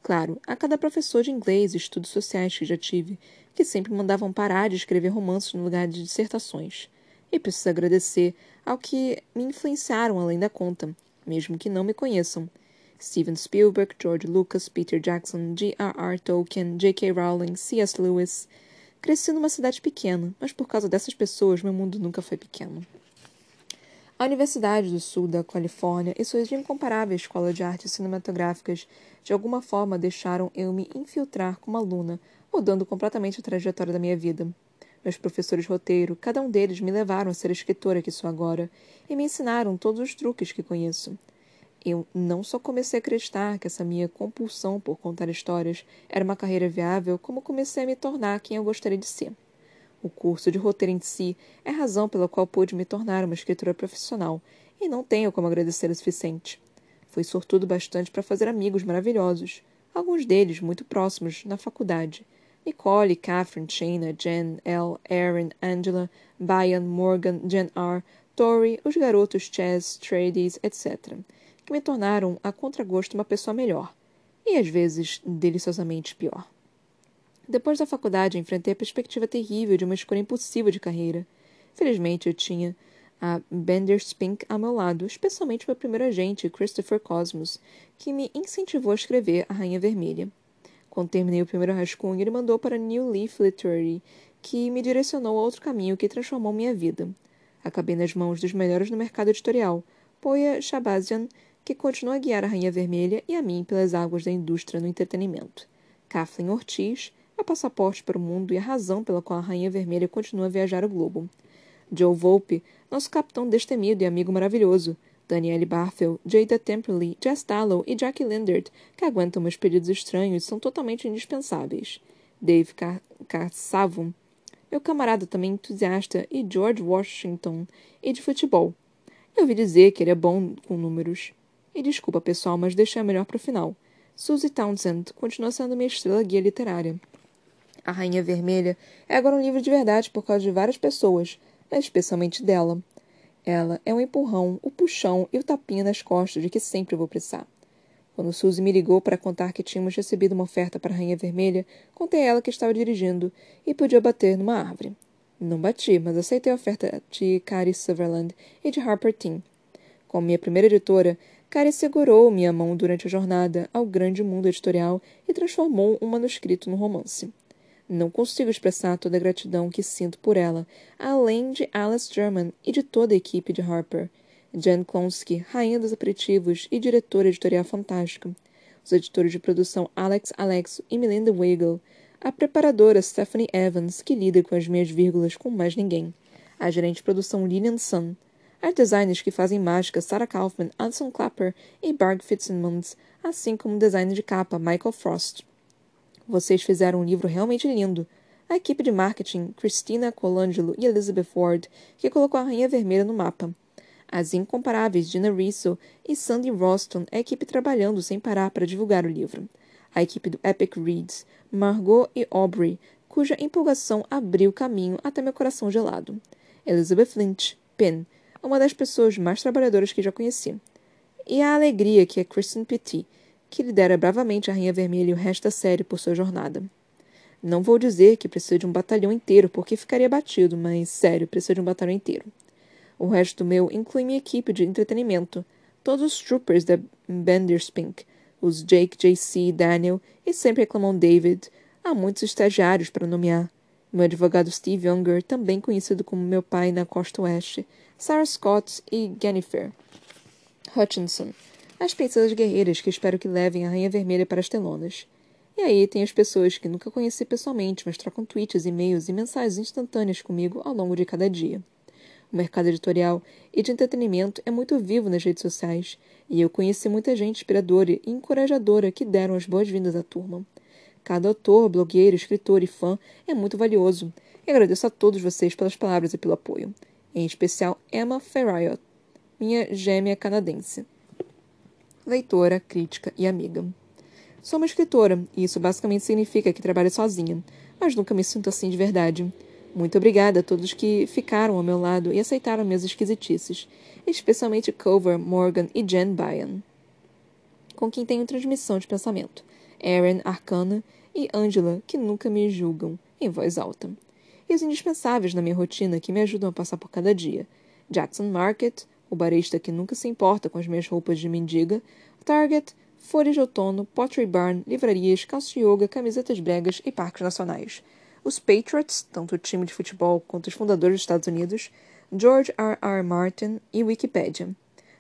Claro, a cada professor de inglês e estudos sociais que já tive, que sempre mandavam parar de escrever romances no lugar de dissertações. E preciso agradecer ao que me influenciaram além da conta, mesmo que não me conheçam. Steven Spielberg, George Lucas, Peter Jackson, J.R.R. Tolkien, J.K. Rowling, C.S. Lewis. Cresci numa cidade pequena, mas por causa dessas pessoas meu mundo nunca foi pequeno. A Universidade do Sul da Califórnia e sua incomparável escola de artes cinematográficas de alguma forma deixaram eu me infiltrar como aluna, mudando completamente a trajetória da minha vida. Meus professores roteiro, cada um deles me levaram a ser a escritora que sou agora e me ensinaram todos os truques que conheço. Eu não só comecei a acreditar que essa minha compulsão por contar histórias era uma carreira viável, como comecei a me tornar quem eu gostaria de ser. O curso de roteiro em si é a razão pela qual pude me tornar uma escritora profissional, e não tenho como agradecer o suficiente. Fui sortudo bastante para fazer amigos maravilhosos, alguns deles muito próximos, na faculdade. Nicole, Catherine, Shayna, Jen, Elle, Aaron, Angela, Brian, Morgan, Jen R., Tori, os garotos Chess, Trades, etc., que me tornaram, a contragosto, uma pessoa melhor, e às vezes deliciosamente pior. Depois da faculdade, enfrentei a perspectiva terrível de uma escolha impossível de carreira. Felizmente, eu tinha a Bender Spink ao meu lado, especialmente meu primeiro agente, Christopher Cosmos, que me incentivou a escrever A Rainha Vermelha. Quando terminei o primeiro rascunho, ele mandou para New Leaf Literary, que me direcionou a outro caminho que transformou minha vida. Acabei nas mãos dos melhores no mercado editorial, Poya Shabazian, que continua a guiar a Rainha Vermelha e a mim pelas águas da indústria no entretenimento. Kathleen Ortiz, o passaporte para o mundo e a razão pela qual a Rainha Vermelha continua a viajar o globo. Joe Volpe, nosso capitão destemido e amigo maravilhoso. Danielle Barthel, Jada Temperley, Jess Tallow e Jackie Lindert, que aguentam meus pedidos estranhos e são totalmente indispensáveis. Dave Cassavum, meu camarada também entusiasta, e George Washington, e de futebol. Eu ouvi dizer que ele é bom com números. E desculpa, pessoal, mas deixei a melhor para o final. Suzy Townsend continua sendo minha estrela guia literária. A Rainha Vermelha é agora um livro de verdade por causa de várias pessoas, mas especialmente dela. Ela é o um empurrão, o puxão e o tapinha nas costas de que sempre vou precisar. Quando Suzy me ligou para contar que tínhamos recebido uma oferta para a Rainha Vermelha, contei a ela que estava dirigindo e podia bater numa árvore. Não bati, mas aceitei a oferta de Cary Sutherland e de Harper Tim. Como minha primeira editora, Cary segurou minha mão durante a jornada ao grande mundo editorial e transformou um manuscrito no romance. Não consigo expressar toda a gratidão que sinto por ela, além de Alice German e de toda a equipe de Harper. Jen Klonsky, rainha dos aperitivos e diretora editorial fantástica. Os editores de produção Alex Alexo e Melinda Weigel. A preparadora Stephanie Evans, que lida com as minhas vírgulas como mais ninguém. A gerente de produção Lillian Sun. As designers que fazem mágica Sarah Kaufman, Alison Clapper e Barg Fitzsimmons, assim como o designer de capa Michael Frost. Vocês fizeram um livro realmente lindo. A equipe de marketing, Christina Colangelo e Elizabeth Ward, que colocou a Rainha Vermelha no mapa. As incomparáveis Gina Risso e Sandy Roston, a equipe trabalhando sem parar para divulgar o livro. A equipe do Epic Reads, Margot e Aubrey, cuja empolgação abriu caminho até meu coração gelado. Elizabeth Lynch, Pen, uma das pessoas mais trabalhadoras que já conheci. E a alegria que é Kristen Petit, que lidera bravamente a Rainha Vermelha e o resto da série por sua jornada. Não vou dizer que precisa de um batalhão inteiro, porque ficaria batido, mas sério, precisa de um batalhão inteiro. O resto meu inclui minha equipe de entretenimento, todos os troopers da Benderspink, os Jake, JC, Daniel e sempre reclamam David. Há muitos estagiários para nomear. Meu advogado Steve Younger, também conhecido como meu pai na costa oeste, Sarah Scott e Jennifer Hutchinson, as princesas guerreiras que espero que levem a Rainha Vermelha para as telonas. E aí tem as pessoas que nunca conheci pessoalmente, mas trocam tweets, e-mails e mensagens instantâneas comigo ao longo de cada dia. O mercado editorial e de entretenimento é muito vivo nas redes sociais, e eu conheci muita gente inspiradora e encorajadora que deram as boas-vindas à turma. Cada autor, blogueiro, escritor e fã é muito valioso, e agradeço a todos vocês pelas palavras e pelo apoio. Em especial Emma Ferriot, minha gêmea canadense leitora, crítica e amiga. Sou uma escritora, e isso basicamente significa que trabalho sozinha, mas nunca me sinto assim de verdade. Muito obrigada a todos que ficaram ao meu lado e aceitaram minhas esquisitices, especialmente Cover, Morgan e Jen Byan, com quem tenho transmissão de pensamento, Aaron, Arcana e Angela, que nunca me julgam, em voz alta. E os indispensáveis na minha rotina que me ajudam a passar por cada dia, Jackson Market, o barista que nunca se importa com as minhas roupas de mendiga, Target, folhas de outono, Pottery Barn, livrarias, calço yoga, camisetas bregas e parques nacionais. Os Patriots, tanto o time de futebol quanto os fundadores dos Estados Unidos, George R. R. Martin e Wikipedia.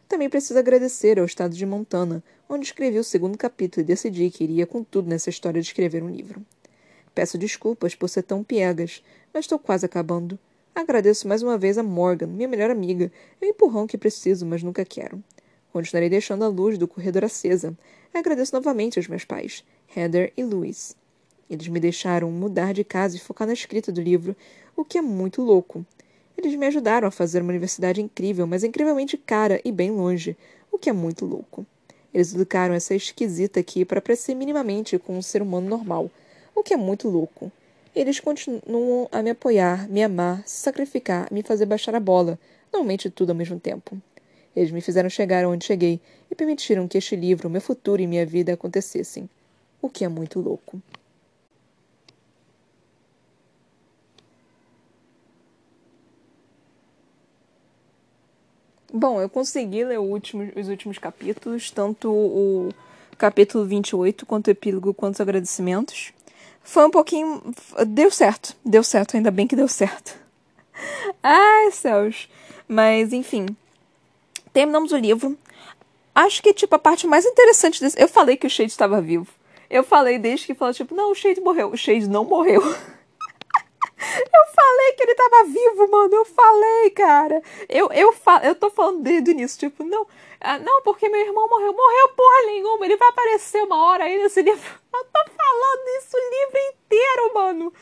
Também preciso agradecer ao estado de Montana, onde escrevi o segundo capítulo e decidi que iria com tudo nessa história de escrever um livro. Peço desculpas por ser tão piegas, mas estou quase acabando. Agradeço mais uma vez a Morgan, minha melhor amiga, e o empurrão que preciso, mas nunca quero. Continuarei deixando a luz do corredor acesa. Agradeço novamente aos meus pais, Heather e Louis. Eles me deixaram mudar de casa e focar na escrita do livro, o que é muito louco. Eles me ajudaram a fazer uma universidade incrível, mas incrivelmente cara e bem longe, o que é muito louco. Eles educaram essa esquisita aqui para parecer minimamente com um ser humano normal, o que é muito louco. Eles continuam a me apoiar, me amar, se sacrificar, me fazer baixar a bola, normalmente tudo ao mesmo tempo. Eles me fizeram chegar onde cheguei e permitiram que este livro, meu futuro e minha vida acontecessem, o que é muito louco. Bom, eu consegui ler último, os últimos capítulos, tanto o capítulo 28 quanto o epílogo quanto os agradecimentos. Foi um pouquinho. Deu certo, deu certo, ainda bem que deu certo. Ai, céus. Mas, enfim. Terminamos o livro. Acho que, tipo, a parte mais interessante desse. Eu falei que o Shade estava vivo. Eu falei desde que falou, tipo, não, o Shade morreu. O Shade não morreu. Eu falei que ele tava vivo, mano. Eu falei, cara. Eu, eu, fa eu tô falando desde o início, tipo, não. Ah, não, porque meu irmão morreu. Morreu porra nenhuma. Ele vai aparecer uma hora aí nesse livro. Eu tô falando isso o livro inteiro, mano.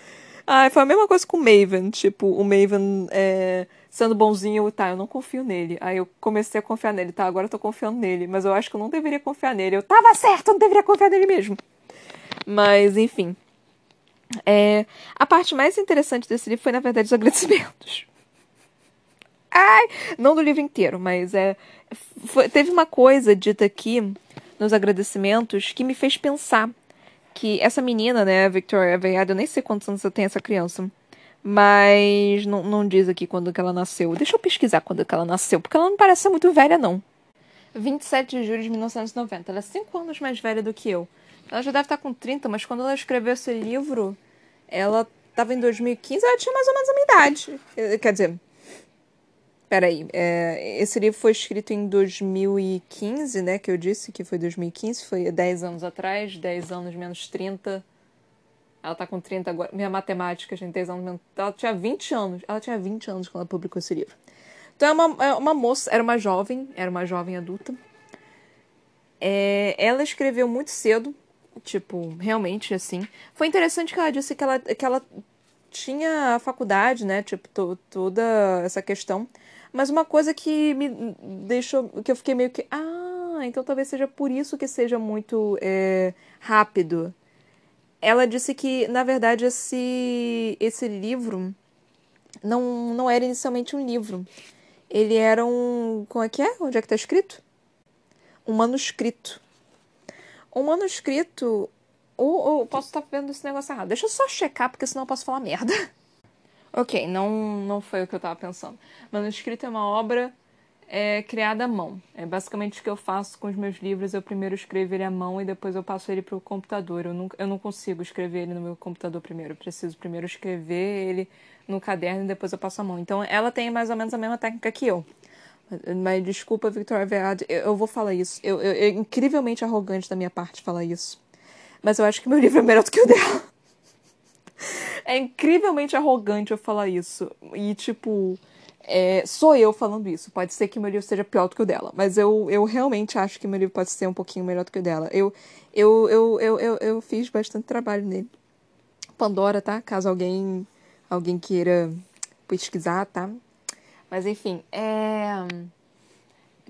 Ah, foi a mesma coisa com o Maven. Tipo, o Maven é, sendo bonzinho, tá, eu não confio nele. Aí eu comecei a confiar nele, tá, agora eu tô confiando nele. Mas eu acho que eu não deveria confiar nele. Eu tava certo, eu não deveria confiar nele mesmo. Mas, enfim. É, a parte mais interessante desse livro foi, na verdade, os agradecimentos. Ai, não do livro inteiro, mas é, foi, teve uma coisa dita aqui nos agradecimentos que me fez pensar que essa menina, né, Victoria Aveyard, eu nem sei quantos anos tem essa criança, mas não, não diz aqui quando que ela nasceu. Deixa eu pesquisar quando que ela nasceu, porque ela não parece muito velha, não. 27 de julho de 1990. Ela é 5 anos mais velha do que eu. Ela já deve estar com 30, mas quando ela escreveu esse livro, ela estava em 2015, ela tinha mais ou menos a minha idade. Eh, quer dizer, peraí, é, esse livro foi escrito em 2015, né? Que eu disse que foi 2015, foi 10 anos atrás, 10 anos menos 30. Ela tá com 30 agora. Minha matemática, gente, 10 anos menos. Ela tinha 20 anos. Ela tinha 20 anos quando ela publicou esse livro. Então é uma, é uma moça, era uma jovem, era uma jovem adulta. É, ela escreveu muito cedo, Tipo, realmente, assim. Foi interessante que ela disse que ela, que ela tinha a faculdade, né? Tipo, to, toda essa questão. Mas uma coisa que me deixou. que eu fiquei meio que. Ah, então talvez seja por isso que seja muito é, rápido. Ela disse que, na verdade, esse, esse livro não, não era inicialmente um livro. Ele era um. Como é que é? Onde é que tá escrito? Um manuscrito um manuscrito. Ou, ou posso estar vendo esse negócio errado. Deixa eu só checar, porque senão eu posso falar merda. ok, não, não foi o que eu estava pensando. Manuscrito é uma obra é, criada à mão. É basicamente o que eu faço com os meus livros. Eu primeiro escrevo ele à mão e depois eu passo ele para o computador. Eu não, eu não consigo escrever ele no meu computador primeiro. Eu preciso primeiro escrever ele no caderno e depois eu passo a mão. Então ela tem mais ou menos a mesma técnica que eu. Mas desculpa, Victoria Vead, eu, eu, vou falar isso. Eu, eu, é incrivelmente arrogante da minha parte falar isso. Mas eu acho que meu livro é melhor do que o dela. É incrivelmente arrogante eu falar isso. E, tipo, é, sou eu falando isso. Pode ser que meu livro seja pior do que o dela. Mas eu, eu realmente acho que meu livro pode ser um pouquinho melhor do que o dela. Eu, eu, eu, eu, eu, eu fiz bastante trabalho nele. Pandora, tá? Caso alguém, alguém queira pesquisar, tá? Mas enfim, é...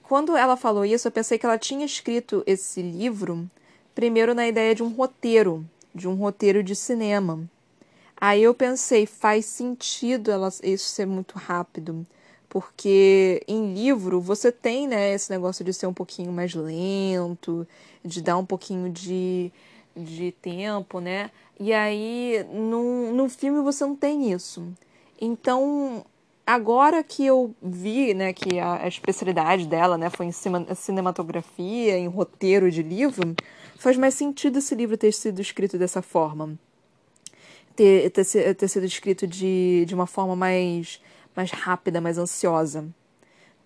quando ela falou isso, eu pensei que ela tinha escrito esse livro primeiro na ideia de um roteiro, de um roteiro de cinema. Aí eu pensei, faz sentido ela, isso ser muito rápido, porque em livro você tem né, esse negócio de ser um pouquinho mais lento, de dar um pouquinho de, de tempo, né? E aí no, no filme você não tem isso. Então agora que eu vi, né, que a, a especialidade dela, né, foi em cima, cinematografia, em roteiro de livro, faz mais sentido esse livro ter sido escrito dessa forma. Ter, ter, ter sido escrito de, de uma forma mais, mais rápida, mais ansiosa.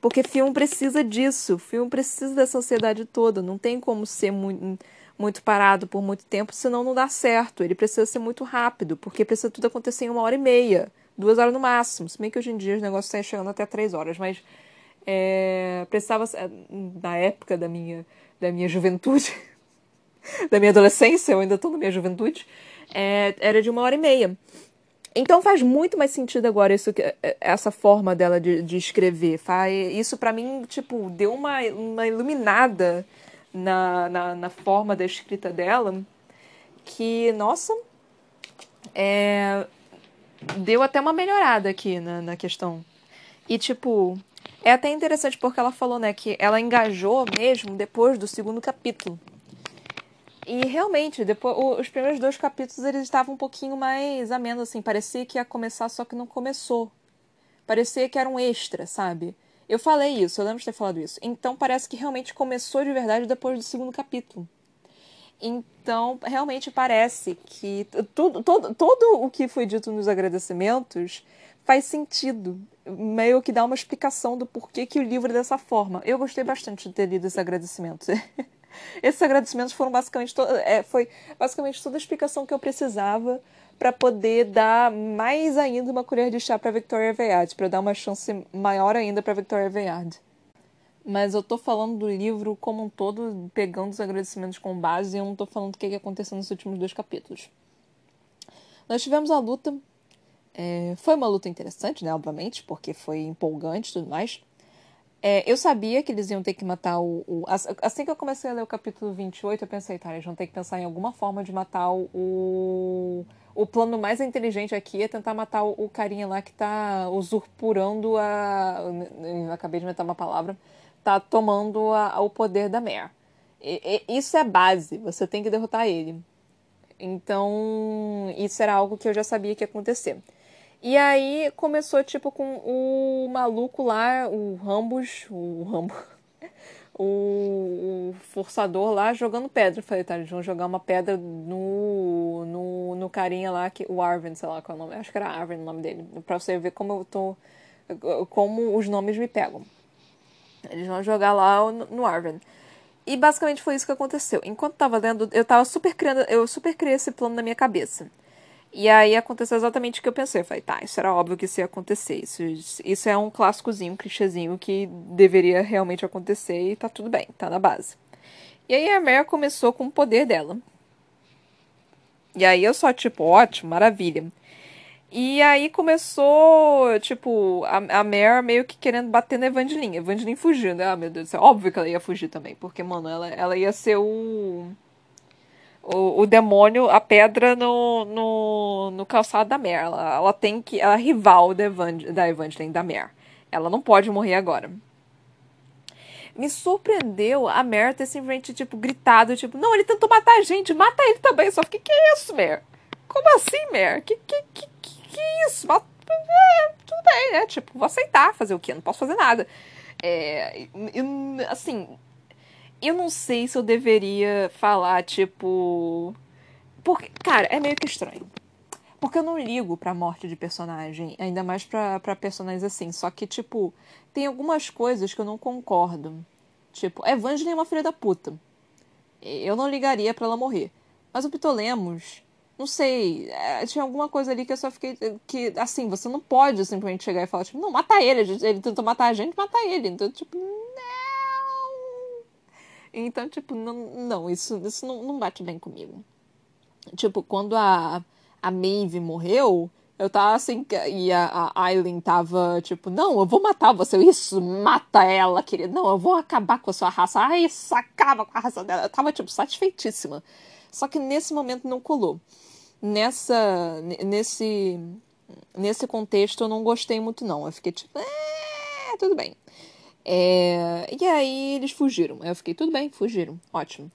Porque filme precisa disso, filme precisa dessa ansiedade toda, não tem como ser muito, muito parado por muito tempo, senão não dá certo. Ele precisa ser muito rápido, porque precisa tudo acontecer em uma hora e meia, duas horas no máximo. Se bem que hoje em dia os negócios estão chegando até três horas, mas é, precisava, na época da minha, da minha juventude, da minha adolescência, eu ainda estou na minha juventude, é, era de uma hora e meia. Então faz muito mais sentido agora isso, essa forma dela de, de escrever. Faz, isso para mim, tipo, deu uma, uma iluminada na, na, na, forma da escrita dela que, nossa, é, deu até uma melhorada aqui na, na questão. E, tipo, é até interessante porque ela falou, né, que ela engajou mesmo depois do segundo capítulo. E realmente, depois, os primeiros dois capítulos eles estavam um pouquinho mais amenos, assim. Parecia que ia começar, só que não começou. Parecia que era um extra, sabe? Eu falei isso, eu lembro de ter falado isso. Então parece que realmente começou de verdade depois do segundo capítulo. Então, realmente parece que tudo, todo, o que foi dito nos agradecimentos faz sentido. Meio que dá uma explicação do porquê que o livro é dessa forma. Eu gostei bastante de ter lido esses agradecimentos. Esses agradecimentos foram basicamente to é, foi basicamente toda a explicação que eu precisava para poder dar mais ainda uma colher de chá para Victoria Aveyard, para dar uma chance maior ainda para Victoria Aveyard. Mas eu tô falando do livro como um todo, pegando os agradecimentos com base, e eu não tô falando do que aconteceu nos últimos dois capítulos. Nós tivemos a luta. É, foi uma luta interessante, né? Obviamente, porque foi empolgante e tudo mais. É, eu sabia que eles iam ter que matar o, o, Assim que eu comecei a ler o capítulo 28, eu pensei, tá, eles vão ter que pensar em alguma forma de matar o. O plano mais inteligente aqui é tentar matar o, o carinha lá que tá usurpurando a. Acabei de inventar uma palavra. Tá tomando a, o poder da Mare. E, e, isso é base, você tem que derrotar ele. Então, isso era algo que eu já sabia que ia acontecer. E aí começou, tipo, com o maluco lá, o Rambos, o Rambo, o, o forçador lá jogando pedra. falei, tá, eles vão jogar uma pedra no, no, no carinha lá, que, o Arvin, sei lá qual é o nome, acho que era Arvin o nome dele, pra você ver como eu tô, como os nomes me pegam. Eles vão jogar lá no, no Arvin. E basicamente foi isso que aconteceu. Enquanto tava lendo, eu tava super criando, eu super criei esse plano na minha cabeça. E aí aconteceu exatamente o que eu pensei. Eu falei, tá, isso era óbvio que isso ia acontecer. Isso, isso é um clássicozinho, um clichêzinho que deveria realmente acontecer e tá tudo bem, tá na base. E aí a Mare começou com o poder dela. E aí eu só, tipo, ótimo, maravilha. E aí começou, tipo, a, a Mare meio que querendo bater na Evangeline. Evangeline fugindo. Ah, meu Deus do céu. Óbvio que ela ia fugir também. Porque, mano, ela, ela ia ser o o, o demônio, a pedra no, no, no calçado da Mer. Ela, ela tem que. Ela é rival da, Evangel, da Evangeline, da Mer. Ela não pode morrer agora. Me surpreendeu a Mer ter simplesmente, tipo, gritado, tipo, não, ele tentou matar a gente, mata ele também. Só fiquei, que é isso, Mer? Como assim, Mer? Que, que, que, que, que isso? Mas, é, tudo bem, né? Tipo, vou aceitar fazer o quê? Não posso fazer nada. É, assim, eu não sei se eu deveria falar, tipo. Porque, cara, é meio que estranho. Porque eu não ligo pra morte de personagem, ainda mais pra, pra personagens assim. Só que, tipo, tem algumas coisas que eu não concordo. Tipo, Evangeline é uma filha da puta. Eu não ligaria para ela morrer. Mas o Pitolemos, não sei, é, tinha alguma coisa ali que eu só fiquei. Que, assim, você não pode simplesmente chegar e falar, tipo, não, mata ele. Ele tentou matar a gente, mata ele. Então, tipo, então, tipo, não, não isso, isso não, não bate bem comigo. Tipo, quando a, a Maeve morreu, eu tava assim, e a, a Aileen tava tipo, não, eu vou matar você. Isso, mata ela, querida. Não, eu vou acabar com a sua raça. Ai, isso acaba com a raça dela. Eu tava, tipo, satisfeitíssima. Só que nesse momento não colou. Nessa, nesse, nesse contexto eu não gostei muito, não. Eu fiquei tipo, é, tudo bem. É, e aí eles fugiram. Eu fiquei, tudo bem, fugiram, ótimo.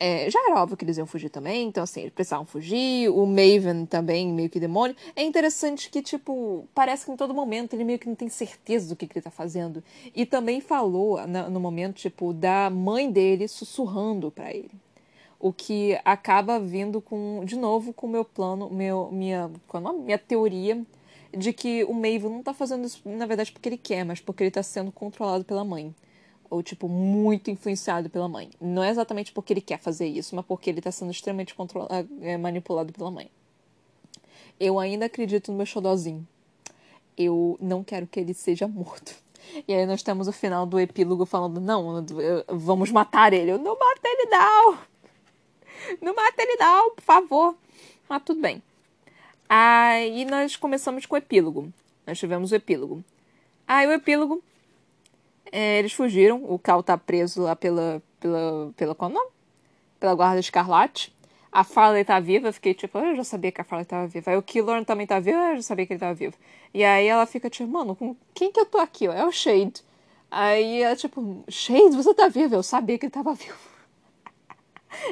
É, já era óbvio que eles iam fugir também, então assim, eles precisavam fugir, o Maven também, meio que demônio. É interessante que, tipo, parece que em todo momento ele meio que não tem certeza do que, que ele tá fazendo. E também falou no momento, tipo, da mãe dele sussurrando para ele. O que acaba vindo com, de novo, com o meu plano, meu, minha, qual é minha teoria de que o Maven não tá fazendo isso, na verdade, porque ele quer, mas porque ele tá sendo controlado pela mãe. Ou, tipo, muito influenciado pela mãe. Não é exatamente porque ele quer fazer isso, mas porque ele tá sendo extremamente controlado, é, manipulado pela mãe. Eu ainda acredito no meu xodózinho. Eu não quero que ele seja morto. E aí nós temos o final do epílogo falando, não, vamos matar ele. Eu, não mata ele não! Não mata ele não, por favor. Mas tudo bem. Aí nós começamos com o epílogo. Nós tivemos o epílogo. Aí o epílogo, é, eles fugiram. O Cal tá preso lá pela, pela, pela qual nome? Pela guarda escarlate. A Farley tá viva, eu fiquei tipo, eu já sabia que a Farley tava viva. Aí o Killorn também tá vivo, eu já sabia que ele tava vivo. E aí ela fica tipo, mano, com quem que eu tô aqui? É o Shade. Aí ela tipo, Shade, você tá vivo? Eu sabia que ele tava vivo.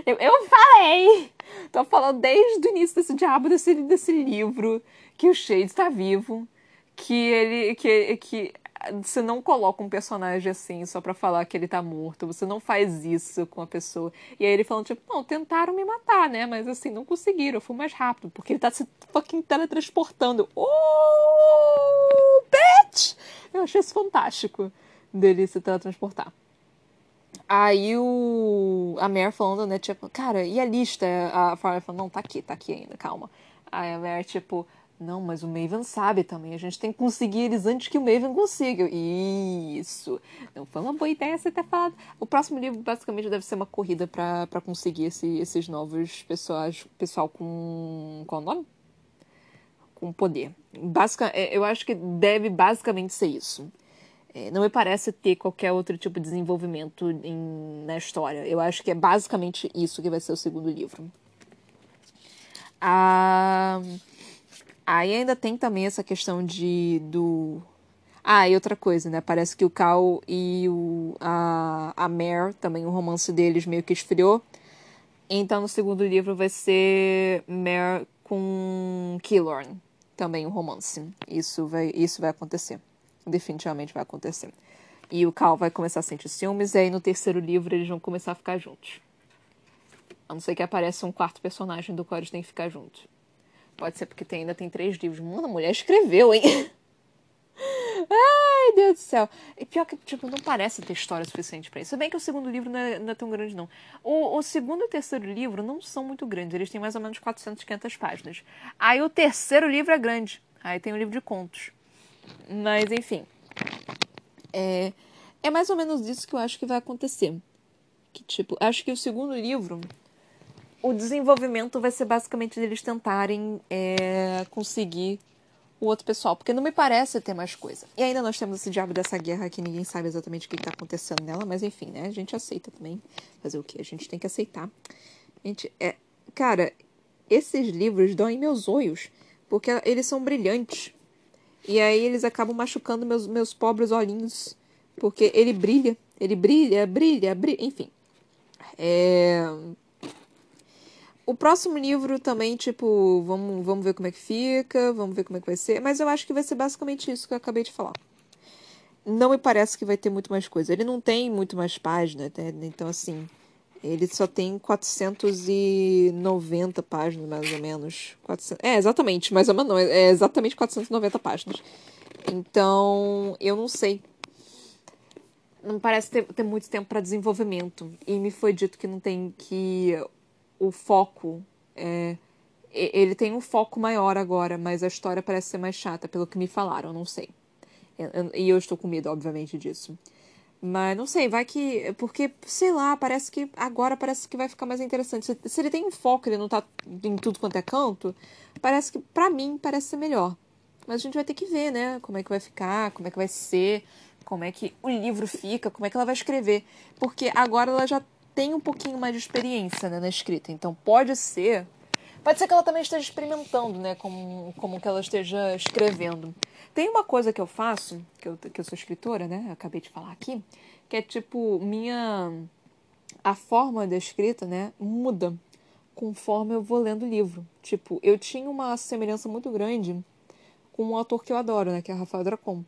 Eu, eu falei! Tô falando desde o início desse diabo desse, desse livro que o Shade está vivo, que ele. que, que você não coloca um personagem assim só pra falar que ele tá morto. Você não faz isso com a pessoa. E aí ele falando, tipo, não, tentaram me matar, né? Mas assim, não conseguiram. Eu fui mais rápido. Porque ele tá se fucking teletransportando. Oh, bitch! Eu achei isso fantástico dele se teletransportar. Aí o. A Mare falando, né, tipo, cara, e a lista? A Farley falando, não, tá aqui, tá aqui ainda, calma. Aí a Mare, tipo, não, mas o Maven sabe também, a gente tem que conseguir eles antes que o Maven consiga. Isso. Não foi uma boa ideia você ter falado. O próximo livro basicamente deve ser uma corrida para conseguir esse, esses novos pessoas, pessoal com. Qual é o nome? Com poder. Basica, é, eu acho que deve basicamente ser isso. É, não me parece ter qualquer outro tipo de desenvolvimento em, na história. Eu acho que é basicamente isso que vai ser o segundo livro. Ah, aí ainda tem também essa questão de do ah, e outra coisa, né? Parece que o Cal e o, a, a Mare, também o romance deles meio que esfriou. Então no segundo livro vai ser Mare com Killorn, também um romance. Isso vai, isso vai acontecer definitivamente vai acontecer. E o Cal vai começar a sentir ciúmes, e aí no terceiro livro eles vão começar a ficar juntos. A não ser que apareça um quarto personagem do qual eles têm que ficar juntos. Pode ser porque tem, ainda tem três livros. Mano, a mulher escreveu, hein? Ai, Deus do céu. E pior que, tipo, não parece ter história suficiente para isso. Se bem que o segundo livro não é, não é tão grande, não. O, o, segundo e o terceiro livro não são muito grandes. Eles têm mais ou menos 400, 500 páginas. Aí o terceiro livro é grande. Aí tem o livro de contos. Mas, enfim. É, é mais ou menos isso que eu acho que vai acontecer. Que, tipo, acho que o segundo livro, o desenvolvimento vai ser basicamente eles tentarem é, conseguir o outro pessoal, porque não me parece ter mais coisa. E ainda nós temos esse diabo dessa guerra que ninguém sabe exatamente o que está acontecendo nela, mas enfim, né? A gente aceita também. Fazer o que? A gente tem que aceitar. Gente, é. Cara, esses livros dão em meus olhos, porque eles são brilhantes. E aí eles acabam machucando meus, meus pobres olhinhos. Porque ele brilha, ele brilha, brilha, brilha, enfim. É... O próximo livro também, tipo, vamos, vamos ver como é que fica, vamos ver como é que vai ser. Mas eu acho que vai ser basicamente isso que eu acabei de falar. Não me parece que vai ter muito mais coisa. Ele não tem muito mais páginas, né? Então, assim, ele só tem 490 páginas, mais ou menos. 400... É, exatamente, mais ou menos não. É exatamente 490 páginas. Então, eu não sei. Não parece ter, ter muito tempo para desenvolvimento. E me foi dito que não tem que o foco é, ele tem um foco maior agora, mas a história parece ser mais chata, pelo que me falaram, não sei. E eu estou com medo, obviamente, disso. Mas não sei, vai que. Porque, sei lá, parece que agora parece que vai ficar mais interessante. Se, se ele tem um foco, ele não tá em tudo quanto é canto, parece que, pra mim, parece ser melhor. Mas a gente vai ter que ver, né? Como é que vai ficar, como é que vai ser, como é que o livro fica, como é que ela vai escrever. Porque agora ela já tem um pouquinho mais de experiência né, na escrita. Então pode ser. Pode ser que ela também esteja experimentando, né? Como, como que ela esteja escrevendo. Tem uma coisa que eu faço, que eu, que eu sou escritora, né? Eu acabei de falar aqui, que é tipo, minha. A forma da escrita, né? Muda conforme eu vou lendo o livro. Tipo, eu tinha uma semelhança muito grande com um autor que eu adoro, né? Que é Rafael Dracon.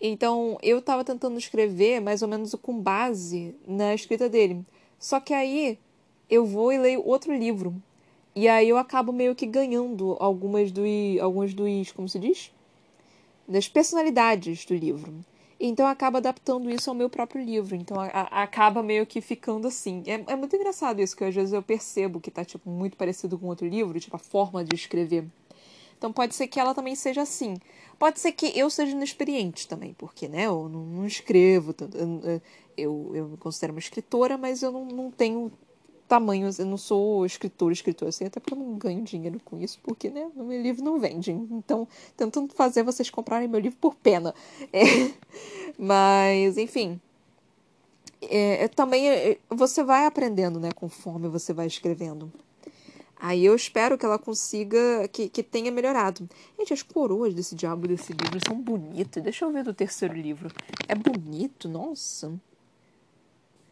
Então, eu estava tentando escrever mais ou menos com base na escrita dele. Só que aí eu vou e leio outro livro. E aí eu acabo meio que ganhando algumas dos. alguns dos. como se diz? Das personalidades do livro. Então acaba adaptando isso ao meu próprio livro. Então a, a, acaba meio que ficando assim. É, é, muito engraçado isso, que às vezes eu percebo que tá tipo, muito parecido com outro livro, tipo, a forma de escrever. Então pode ser que ela também seja assim. Pode ser que eu seja inexperiente também, porque né, eu não, não escrevo. Eu, eu, eu me considero uma escritora, mas eu não, não tenho tamanhos. Eu não sou escritor, escritor assim, até porque eu não ganho dinheiro com isso, porque né, meu livro não vende. Então, tentando fazer vocês comprarem meu livro por pena. É, mas, enfim. É, é, também é, você vai aprendendo, né, conforme você vai escrevendo. Aí eu espero que ela consiga, que, que tenha melhorado. Gente, as coroas desse diabo desse livro são bonitas. Deixa eu ver do terceiro livro. É bonito, nossa.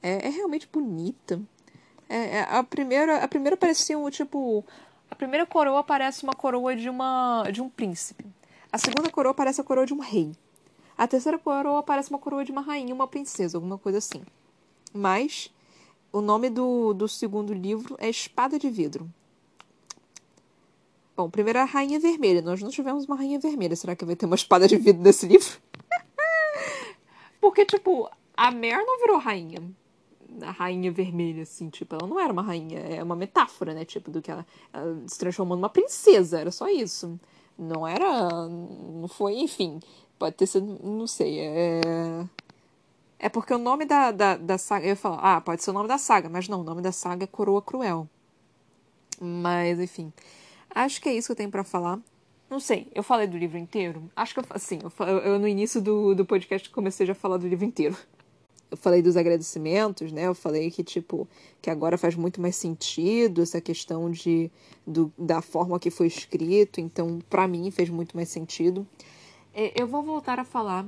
É, é realmente bonita. É, é, a primeira, a primeira parecia um tipo, a primeira coroa parece uma coroa de uma de um príncipe. A segunda coroa parece a coroa de um rei. A terceira coroa parece uma coroa de uma rainha, uma princesa, alguma coisa assim. Mas o nome do, do segundo livro é Espada de Vidro. Bom, primeiro a Rainha Vermelha. Nós não tivemos uma Rainha Vermelha. Será que vai ter uma espada de vidro nesse livro? Porque, tipo, a Mer não virou rainha a rainha vermelha, assim, tipo, ela não era uma rainha, é uma metáfora, né, tipo, do que ela, ela se transformou numa princesa, era só isso. Não era, não foi, enfim, pode ter sido, não sei, é... É porque o nome da, da, da saga, eu falar, ah, pode ser o nome da saga, mas não, o nome da saga é Coroa Cruel. Mas, enfim, acho que é isso que eu tenho para falar. Não sei, eu falei do livro inteiro? Acho que eu, assim, eu, eu no início do, do podcast comecei já a falar do livro inteiro eu falei dos agradecimentos, né? Eu falei que, tipo, que agora faz muito mais sentido essa questão de, do, da forma que foi escrito. Então, para mim, fez muito mais sentido. É, eu vou voltar a falar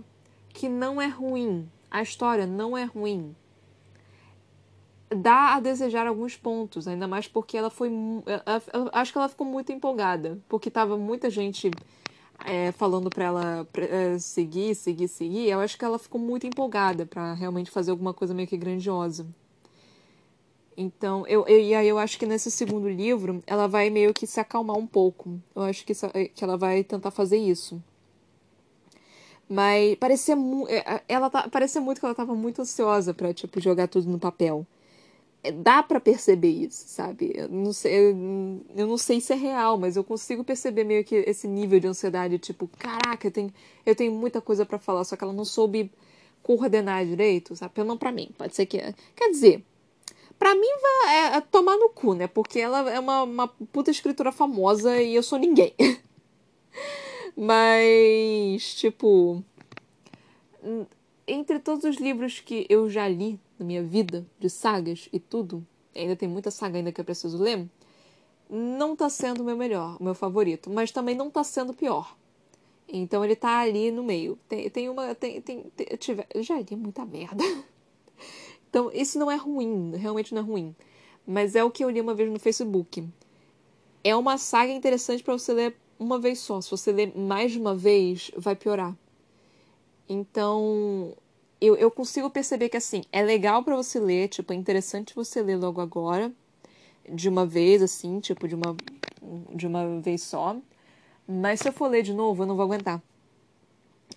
que não é ruim. A história não é ruim. Dá a desejar alguns pontos, ainda mais porque ela foi. acho que ela ficou muito empolgada, porque tava muita gente é, falando para ela é, seguir, seguir, seguir, eu acho que ela ficou muito empolgada para realmente fazer alguma coisa meio que grandiosa. Então, eu, eu, e aí eu acho que nesse segundo livro ela vai meio que se acalmar um pouco. Eu acho que, é, que ela vai tentar fazer isso. Mas parecia, é, ela tá, parecia muito que ela estava muito ansiosa para tipo, jogar tudo no papel. É, dá para perceber isso, sabe? Eu não, sei, eu não sei se é real, mas eu consigo perceber meio que esse nível de ansiedade, tipo, caraca, eu tenho, eu tenho muita coisa para falar, só que ela não soube coordenar direito, sabe? Pelo pra mim, pode ser que... Quer dizer, pra mim é, é tomar no cu, né? Porque ela é uma, uma puta escritora famosa e eu sou ninguém. mas, tipo... Entre todos os livros que eu já li na minha vida, de sagas e tudo, ainda tem muita saga ainda que eu preciso ler, não tá sendo o meu melhor, o meu favorito, mas também não tá sendo pior. Então ele tá ali no meio. Tem, tem uma. Tem, tem, tem, tive, já li muita merda. Então, isso não é ruim, realmente não é ruim. Mas é o que eu li uma vez no Facebook. É uma saga interessante para você ler uma vez só. Se você ler mais de uma vez, vai piorar. Então, eu, eu consigo perceber que, assim, é legal para você ler, tipo, é interessante você ler logo agora, de uma vez, assim, tipo, de uma, de uma vez só. Mas se eu for ler de novo, eu não vou aguentar.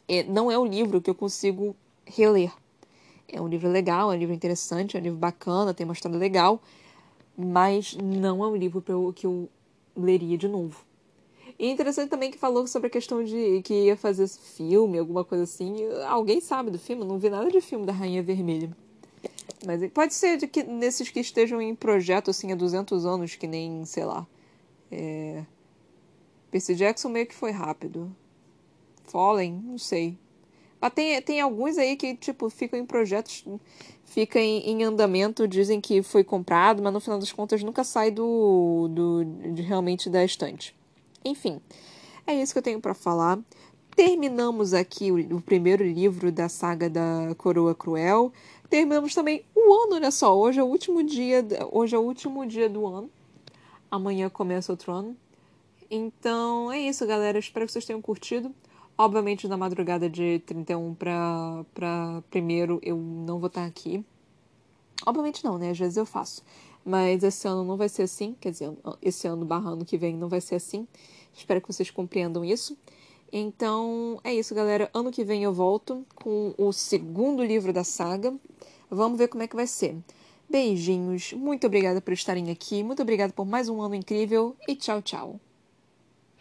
É, não é um livro que eu consigo reler. É um livro legal, é um livro interessante, é um livro bacana, tem uma história legal, mas não é um livro eu, que eu leria de novo. E interessante também que falou sobre a questão de que ia fazer filme, alguma coisa assim. Alguém sabe do filme? Não vi nada de filme da Rainha Vermelha. Mas pode ser de que nesses que estejam em projeto assim há 200 anos, que nem, sei lá. É... Percy Jackson meio que foi rápido. Fallen, não sei. Mas tem, tem alguns aí que, tipo, ficam em projetos, ficam em, em, andamento, dizem que foi comprado, mas no final das contas nunca sai do, do de, realmente da estante. Enfim, é isso que eu tenho para falar. Terminamos aqui o, o, primeiro livro da saga da Coroa Cruel. Terminamos também o ano, olha só. Hoje é o último dia, hoje é o último dia do ano. Amanhã começa outro ano. Então é isso, galera. Espero que vocês tenham curtido. Obviamente, na madrugada de 31 para primeiro eu não vou estar aqui. Obviamente não, né? Às vezes eu faço. Mas esse ano não vai ser assim, quer dizer, esse ano barra ano que vem não vai ser assim. Espero que vocês compreendam isso. Então é isso, galera. Ano que vem eu volto com o segundo livro da saga. Vamos ver como é que vai ser. Beijinhos, muito obrigada por estarem aqui, muito obrigada por mais um ano incrível e tchau, tchau.